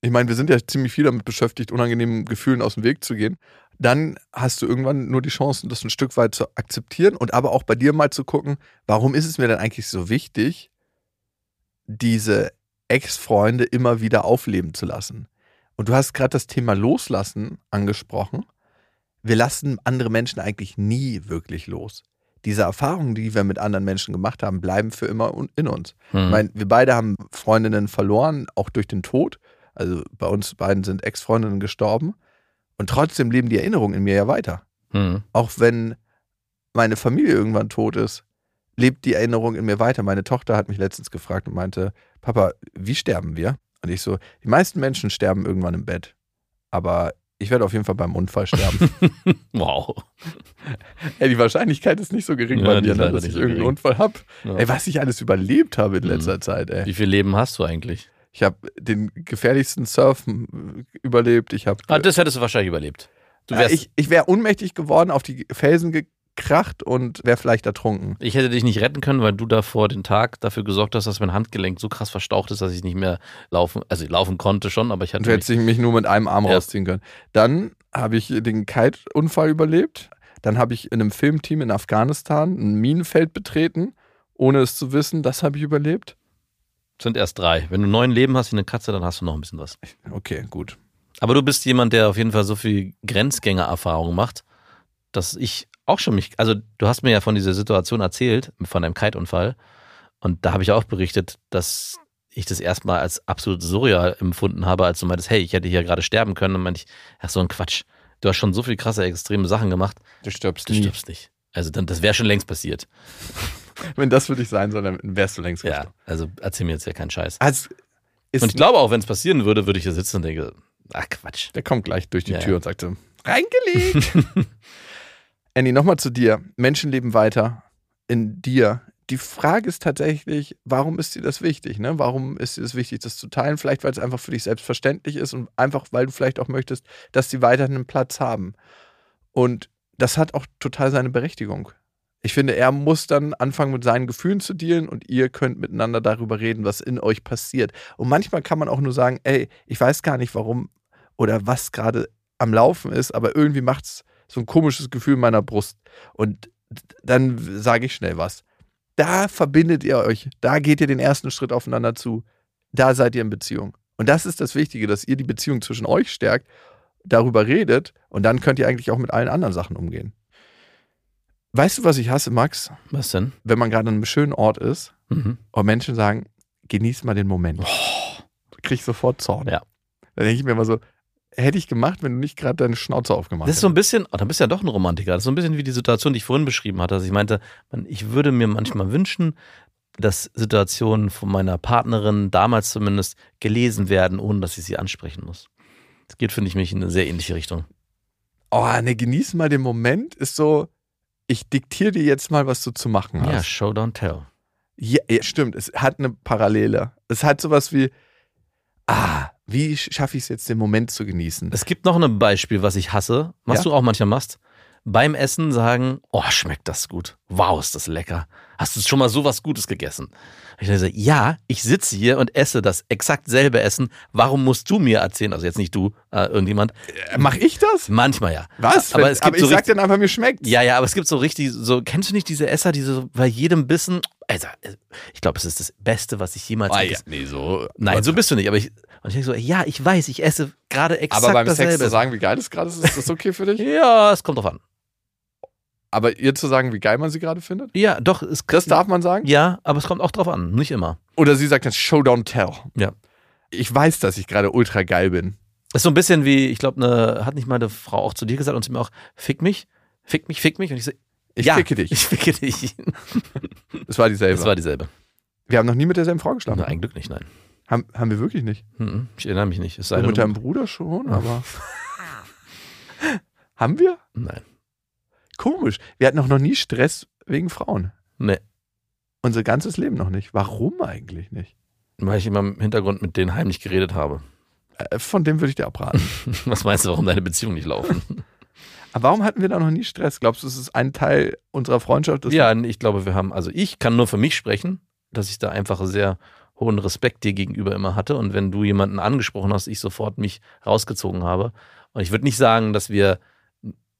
Ich meine, wir sind ja ziemlich viel damit beschäftigt, unangenehmen Gefühlen aus dem Weg zu gehen. Dann hast du irgendwann nur die Chance, das ein Stück weit zu akzeptieren und aber auch bei dir mal zu gucken, warum ist es mir denn eigentlich so wichtig, diese Ex-Freunde immer wieder aufleben zu lassen. Und du hast gerade das Thema Loslassen angesprochen. Wir lassen andere Menschen eigentlich nie wirklich los. Diese Erfahrungen, die wir mit anderen Menschen gemacht haben, bleiben für immer in uns. Ich Hm. meine, wir beide haben Freundinnen verloren, auch durch den Tod. Also bei uns beiden sind Ex-Freundinnen gestorben. Und trotzdem leben die Erinnerungen in mir ja weiter. Hm. Auch wenn meine Familie irgendwann tot ist, lebt die Erinnerung in mir weiter. Meine Tochter hat mich letztens gefragt und meinte, Papa, wie sterben wir? Und ich so, die meisten Menschen sterben irgendwann im Bett. Aber ich werde auf jeden Fall beim Unfall sterben. [laughs] Wow. Ey, die Wahrscheinlichkeit ist nicht so gering Ja, bei mir, ne, dass ich so irgendeinen gering. Unfall habe. Ja. Ey, was ich alles überlebt habe in Mhm. letzter Zeit, ey. Wie viel Leben hast du eigentlich? Ich habe den gefährlichsten Surf m- überlebt. Ich habe Ah, das hättest du wahrscheinlich überlebt. Du äh, wärst, ich, ich wäre ohnmächtig geworden, auf die Felsen gekracht und wäre vielleicht ertrunken. Ich hätte dich nicht retten können, weil du davor den Tag dafür gesorgt hast, dass mein Handgelenk so krass verstaucht ist, dass ich nicht mehr laufen, also ich laufen konnte schon, aber ich hatte Du hättest mich, mich nur mit einem Arm Ja. rausziehen können. Dann habe ich den Kite-Unfall überlebt. Dann habe ich in einem Filmteam in Afghanistan ein Minenfeld betreten, ohne es zu wissen. Das habe ich überlebt. Sind erst drei. Wenn du neun Leben hast wie eine Katze, dann hast du noch ein bisschen was. Okay, gut. Aber du bist jemand, der auf jeden Fall so viel Grenzgänger-Erfahrung macht, dass ich auch schon mich, also du hast mir ja von dieser Situation erzählt, von deinem Kite-Unfall. Und da habe ich auch berichtet, dass ich das erstmal als absolut surreal empfunden habe, als du meintest, hey, ich hätte hier gerade sterben können. Und meinte ich, ach so ein Quatsch. Du hast schon so viel krasse, extreme Sachen gemacht, Du stirbst du nie. stirbst nicht. Also dann, das wäre schon längst passiert. [laughs] Wenn das für dich sein soll, dann wärst du längst Ja, gestorben. also erzähl mir jetzt ja keinen Scheiß. Also, Und ich glaube auch, wenn es passieren würde, würde ich hier sitzen und denke, ach Quatsch. der kommt gleich durch die Ja, Tür ja. und sagt so, reingelegt. [laughs] Annie, nochmal zu dir. Menschen leben weiter in dir. Die Frage ist tatsächlich, warum ist dir das wichtig? Ne? Warum ist dir das wichtig, das zu teilen? Vielleicht, weil es einfach für dich selbstverständlich ist und einfach, weil du vielleicht auch möchtest, dass sie weiterhin einen Platz haben. Und das hat auch total seine Berechtigung. Ich finde, er muss dann anfangen, mit seinen Gefühlen zu dealen und ihr könnt miteinander darüber reden, was in euch passiert. Und manchmal kann man auch nur sagen, ey, ich weiß gar nicht, warum oder was gerade am Laufen ist, aber irgendwie macht es so ein komisches Gefühl in meiner Brust. Und dann sage ich schnell was. Da verbindet ihr euch, da geht ihr den ersten Schritt aufeinander zu. Da seid ihr in Beziehung. Und das ist das Wichtige, dass ihr die Beziehung zwischen euch stärkt, darüber redet und dann könnt ihr eigentlich auch mit allen anderen Sachen umgehen. Weißt du, was ich hasse, Max? Was denn? Wenn man gerade an einem schönen Ort ist Mhm. und Menschen sagen, genieß mal den Moment. Krieg ich sofort Zorn. Ja. Da denke ich mir immer so, hätte ich gemacht, wenn du nicht gerade deine Schnauze aufgemacht Das ist so ein hättest. bisschen, oh, dann bist du ja doch ein Romantiker. Das ist so ein bisschen wie die Situation, die ich vorhin beschrieben hatte. Also ich meinte, ich würde mir manchmal wünschen, dass Situationen von meiner Partnerin, damals zumindest, gelesen werden, ohne dass ich sie ansprechen muss. Das geht, finde ich, mich in eine sehr ähnliche Richtung. Oh, ne, genieß mal den Moment, ist so, ich diktiere dir jetzt mal, was du zu machen Ja, hast. Show, don't tell. Ja, ja, stimmt, es hat eine Parallele. Es hat sowas wie, ah, wie schaffe ich es jetzt, den Moment zu genießen? Es gibt noch ein Beispiel, was ich hasse, was Ja? du auch manchmal machst. Beim Essen sagen, oh, schmeckt das gut. Wow, ist das lecker. Hast du schon mal sowas Gutes gegessen? Ich sage, ja, ich sitze hier und esse das exakt selbe Essen. Warum musst du mir erzählen, also jetzt nicht du, äh, irgendjemand, Äh, Mach ich das? manchmal ja. Was? Aber Wenn- es gibt ich so sag richtig, dann einfach, mir schmeckt. ja, ja, aber es gibt so richtig, so, kennst du nicht diese Esser, die so bei jedem Bissen, also, ich glaube, es ist das Beste, was ich jemals Ah, ja, gegessen nee, so. Nein, so bist du nicht, aber ich, und ich denke so, ja, ich weiß, ich esse gerade exakt Aber beim Sex dasselbe. zu sagen, wie geil es gerade ist, ist das okay für dich? [laughs] ja, es kommt drauf an. Aber ihr zu sagen, wie geil man sie gerade findet? Ja, doch, es Das darf man sagen? Ja, aber es kommt auch drauf an, nicht immer. Oder sie sagt dann Show, don't tell. Ja. Ich weiß, dass ich gerade ultra geil bin. Das ist so ein bisschen wie, ich glaube, ne, hat nicht mal eine Frau auch zu dir gesagt und zu mir auch, fick mich, fick mich, fick mich. Und ich so, Ich ja, ficke dich. [laughs] Ich ficke dich. [laughs] Das war dieselbe. Das war dieselbe. wir haben noch nie mit derselben Frau geschlafen. Na, ein Glück nicht, nein. Haben, haben wir wirklich nicht. Mhm, Ich erinnere mich nicht. Es sei mit deinem Bruder schon, aber. [laughs] haben wir? Nein. Komisch. Wir hatten auch noch nie Stress wegen Frauen. Nee. Unser ganzes Leben noch nicht. Warum eigentlich nicht? Weil ich immer im Hintergrund mit denen heimlich geredet habe. Äh, Von dem würde ich dir abraten. [laughs] Was meinst du, warum deine Beziehungen nicht laufen? [laughs] Aber warum hatten wir da noch nie Stress? Glaubst du, es ist ein Teil unserer Freundschaft? ja, ich glaube, wir haben, also ich kann nur für mich sprechen, dass ich da einfach sehr hohen Respekt dir gegenüber immer hatte. Und wenn du jemanden angesprochen hast, ich sofort mich rausgezogen habe. Und ich würde nicht sagen, dass wir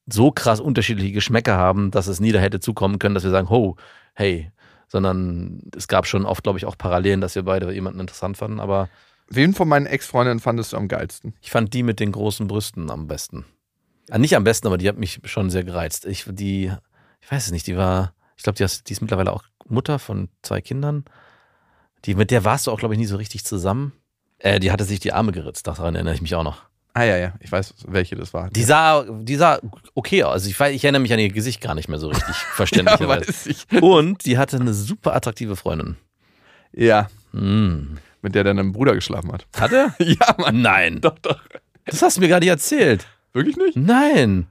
so krass unterschiedliche Geschmäcker haben, dass es nie da hätte zukommen können, dass wir sagen, ho, hey, sondern es gab schon oft, glaube ich, auch Parallelen, dass wir beide jemanden interessant fanden, aber Wen von meinen Ex-Freundinnen fandest du am geilsten? Ich fand die mit den großen Brüsten am besten. Ah, nicht am besten, aber die hat mich schon sehr gereizt. Ich, die, ich weiß es nicht, die war, ich glaube, die, ist- die ist mittlerweile auch Mutter von zwei Kindern. Die, mit der warst du auch, glaube ich, nie so richtig zusammen. Äh, die hatte sich die Arme geritzt, daran erinnere ich mich auch noch. Ah ja, ja, ich weiß, welche das war. Die sah, die sah okay aus. Also ich, weiß, ich erinnere mich an ihr Gesicht gar nicht mehr so richtig [laughs] [laughs] ja, verständlicherweise. ich. Und die hatte eine super attraktive Freundin. Ja, Mm. mit der dein Bruder geschlafen hat. Hat er? [laughs] Ja, Mann. Nein. Doch, doch. Das hast du mir gerade erzählt. Wirklich nicht? Nein.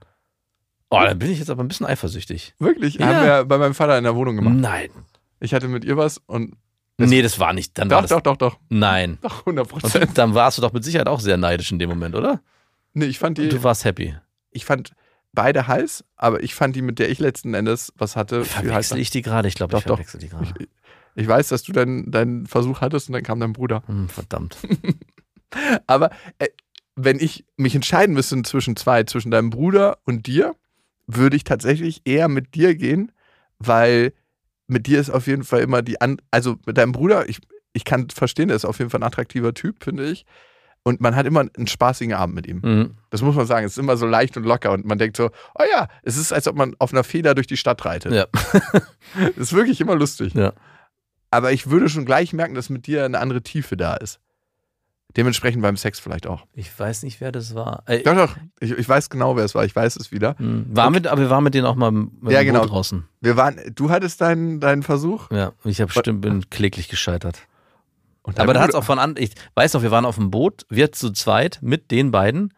Oh, da bin ich jetzt aber ein bisschen eifersüchtig. Wirklich? Ja. Haben wir bei meinem Vater in der Wohnung gemacht. Nein. Ich hatte mit ihr was und. Das- nee, das war nicht. Dann war Doch, das, doch, doch, doch. Nein. [laughs] Doch, 100 Und Prozent. dann warst du doch mit Sicherheit auch sehr neidisch in dem Moment, oder? Nee, ich fand die. Du warst happy. Ich fand beide heiß, aber ich fand die, mit der ich letzten Endes was hatte, heißer. Verwechsel ich die gerade? Ich glaube, Doch, ich doch. verwechsel die gerade. Ich, ich weiß, dass du deinen deinen Versuch hattest und dann kam dein Bruder. Hm, verdammt. [laughs] Aber äh, wenn ich mich entscheiden müsste zwischen zwei, zwischen deinem Bruder und dir, würde ich tatsächlich eher mit dir gehen, weil mit dir ist auf jeden Fall immer die an also mit deinem Bruder, ich, ich kann verstehen, der ist auf jeden Fall ein attraktiver Typ, finde ich. Und man hat immer einen spaßigen Abend mit ihm. Mhm. Das muss man sagen. Es ist immer so leicht und locker und man denkt so, oh ja, es ist, als ob man auf einer Feder durch die Stadt reitet. Ja. Das [laughs] ist wirklich immer lustig. Ja. Aber ich würde schon gleich merken, dass mit dir eine andere Tiefe da ist. Dementsprechend beim Sex vielleicht auch. Ich weiß nicht, wer das war. Äh, Doch, doch. Ich, ich weiß genau, wer es war. Ich weiß es wieder. hm, war mit, aber wir waren mit denen auch mal mit Ja, genau. Draußen. Wir waren, du hattest deinen, deinen Versuch. Ja, ich hab bestimmt bin kläglich gescheitert. Aber da hat es auch von an. Ich weiß noch, wir waren auf dem Boot, wir zu zweit mit den beiden.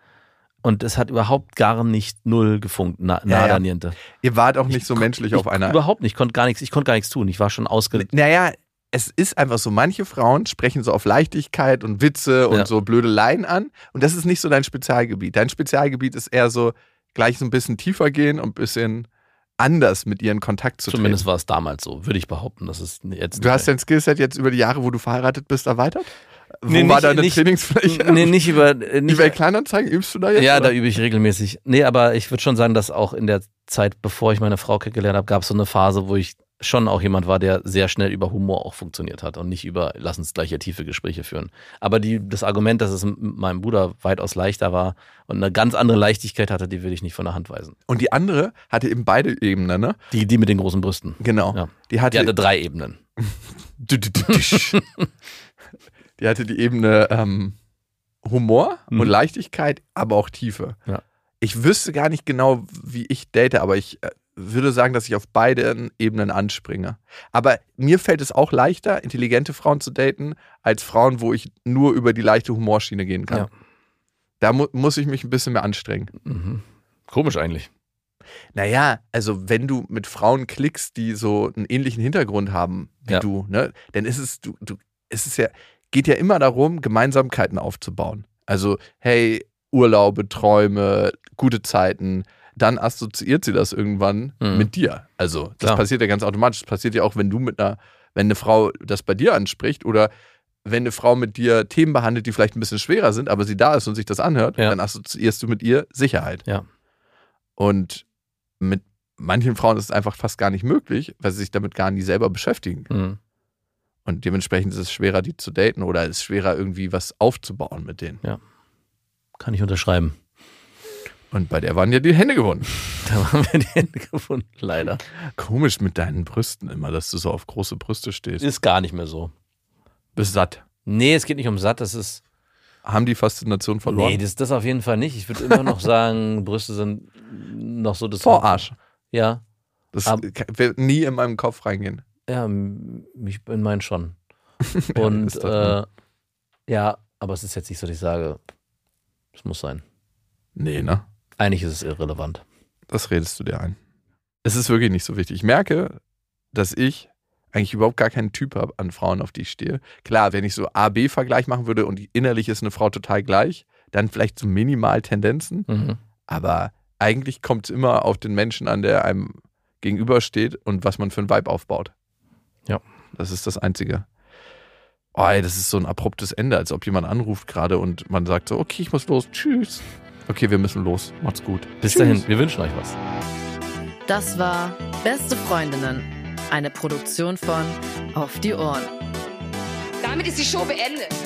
Und es hat überhaupt gar nicht null gefunkt. Na, Ja, nada ja. niente. Ihr wart auch nicht so menschlich ich, auf einer. Überhaupt nicht. Ich konnte gar nichts, ich konnte gar nichts tun. Ich war schon ausge. Naja, es ist einfach so, manche Frauen sprechen so auf Leichtigkeit und Witze und Ja. so Blödeleien an. Und das ist nicht so dein Spezialgebiet. Dein Spezialgebiet ist eher so gleich so ein bisschen tiefer gehen und ein bisschen anders mit ihr in Kontakt zu Zumindest treten. war es damals so, würde ich behaupten. Das ist jetzt Du hast dein Skillset jetzt über die Jahre, wo du verheiratet bist, erweitert? Wo Nee, war nicht- deine nicht- Trainingsfläche? Nee, nicht über. Nicht, eBay Kleinanzeigen übst du da jetzt? ja, oder? da übe ich regelmäßig. Nee, aber ich würde schon sagen, dass auch in der Zeit, bevor ich meine Frau kennengelernt habe, gab es so eine Phase, wo ich schon auch jemand war, der sehr schnell über Humor auch funktioniert hat und nicht über, lass uns gleich hier tiefe Gespräche führen. Aber die, das Argument, dass es mit meinem Bruder weitaus leichter war und eine ganz andere Leichtigkeit hatte, die will ich nicht von der Hand weisen. Und die andere hatte eben beide Ebenen, ne? Die, die mit den großen Brüsten. Genau. Ja. Die hatte, Die hatte drei Ebenen. [laughs] [laughs] die hatte die Ebene ähm, Humor Mhm. und Leichtigkeit, aber auch Tiefe. Ja. Ich wüsste gar nicht genau, wie ich date, aber ich äh, würde sagen, dass ich auf beiden Ebenen anspringe. Aber mir fällt es auch leichter, intelligente Frauen zu daten, als Frauen, wo ich nur über die leichte Humorschiene gehen kann. Ja. Da mu muss ich mich ein bisschen mehr anstrengen. Mhm. Komisch eigentlich. Naja, also wenn du mit Frauen klickst, die so einen ähnlichen Hintergrund haben wie Ja. du, ne, dann ist es, du, du, es ist ja, geht ja immer darum, Gemeinsamkeiten aufzubauen. Also, hey, Urlaube, Träume, gute Zeiten, dann assoziiert sie das irgendwann Mhm. mit dir. Also, das Klar. passiert ja ganz automatisch. Das passiert ja auch, wenn du mit einer, wenn eine Frau das bei dir anspricht oder wenn eine Frau mit dir Themen behandelt, die vielleicht ein bisschen schwerer sind, aber sie da ist und sich das anhört, Ja. dann assoziierst du mit ihr Sicherheit. Ja. Und mit manchen Frauen ist es einfach fast gar nicht möglich, weil sie sich damit gar nie selber beschäftigen. Mhm. Und dementsprechend ist es schwerer, die zu daten oder es ist schwerer, irgendwie was aufzubauen mit denen. Kann ich unterschreiben. Und bei der waren ja die Hände gewonnen. [laughs] Da haben wir die Hände gefunden, leider. Komisch mit deinen Brüsten immer, dass du so auf große Brüste stehst. Ist gar nicht mehr so. Bist satt. Nee, es geht nicht um satt, das ist. Haben die Faszination verloren? Nee, das, das auf jeden Fall nicht. Ich würde immer noch [laughs] sagen, Brüste sind noch so das. Vorarsch. Ja. Das Ab- wird nie in meinem Kopf reingehen. Ja, ich in meinen schon. [laughs] Ja, Und doch- äh, ja, aber es ist jetzt nicht so, dass ich sage, es muss sein. Nee, ne? Eigentlich ist es irrelevant. Das redest du dir ein. Es ist wirklich nicht so wichtig. Ich merke, dass ich eigentlich überhaupt gar keinen Typ habe an Frauen, auf die ich stehe. Klar, wenn ich so A-B-Vergleich machen würde und innerlich ist eine Frau total gleich, dann vielleicht so minimal Tendenzen. Mhm. Aber eigentlich kommt es immer auf den Menschen an, der einem gegenübersteht und was man für ein Vibe aufbaut. Ja. Das ist das Einzige. Oh, ey, das ist so ein abruptes Ende, als ob jemand anruft gerade und man sagt so, okay, ich muss los, tschüss. Okay, wir müssen los, macht's gut. Bis Tschüss. dahin, wir wünschen euch was. Das war Beste Freundinnen, eine Produktion von Auf die Ohren. Damit ist die Show beendet.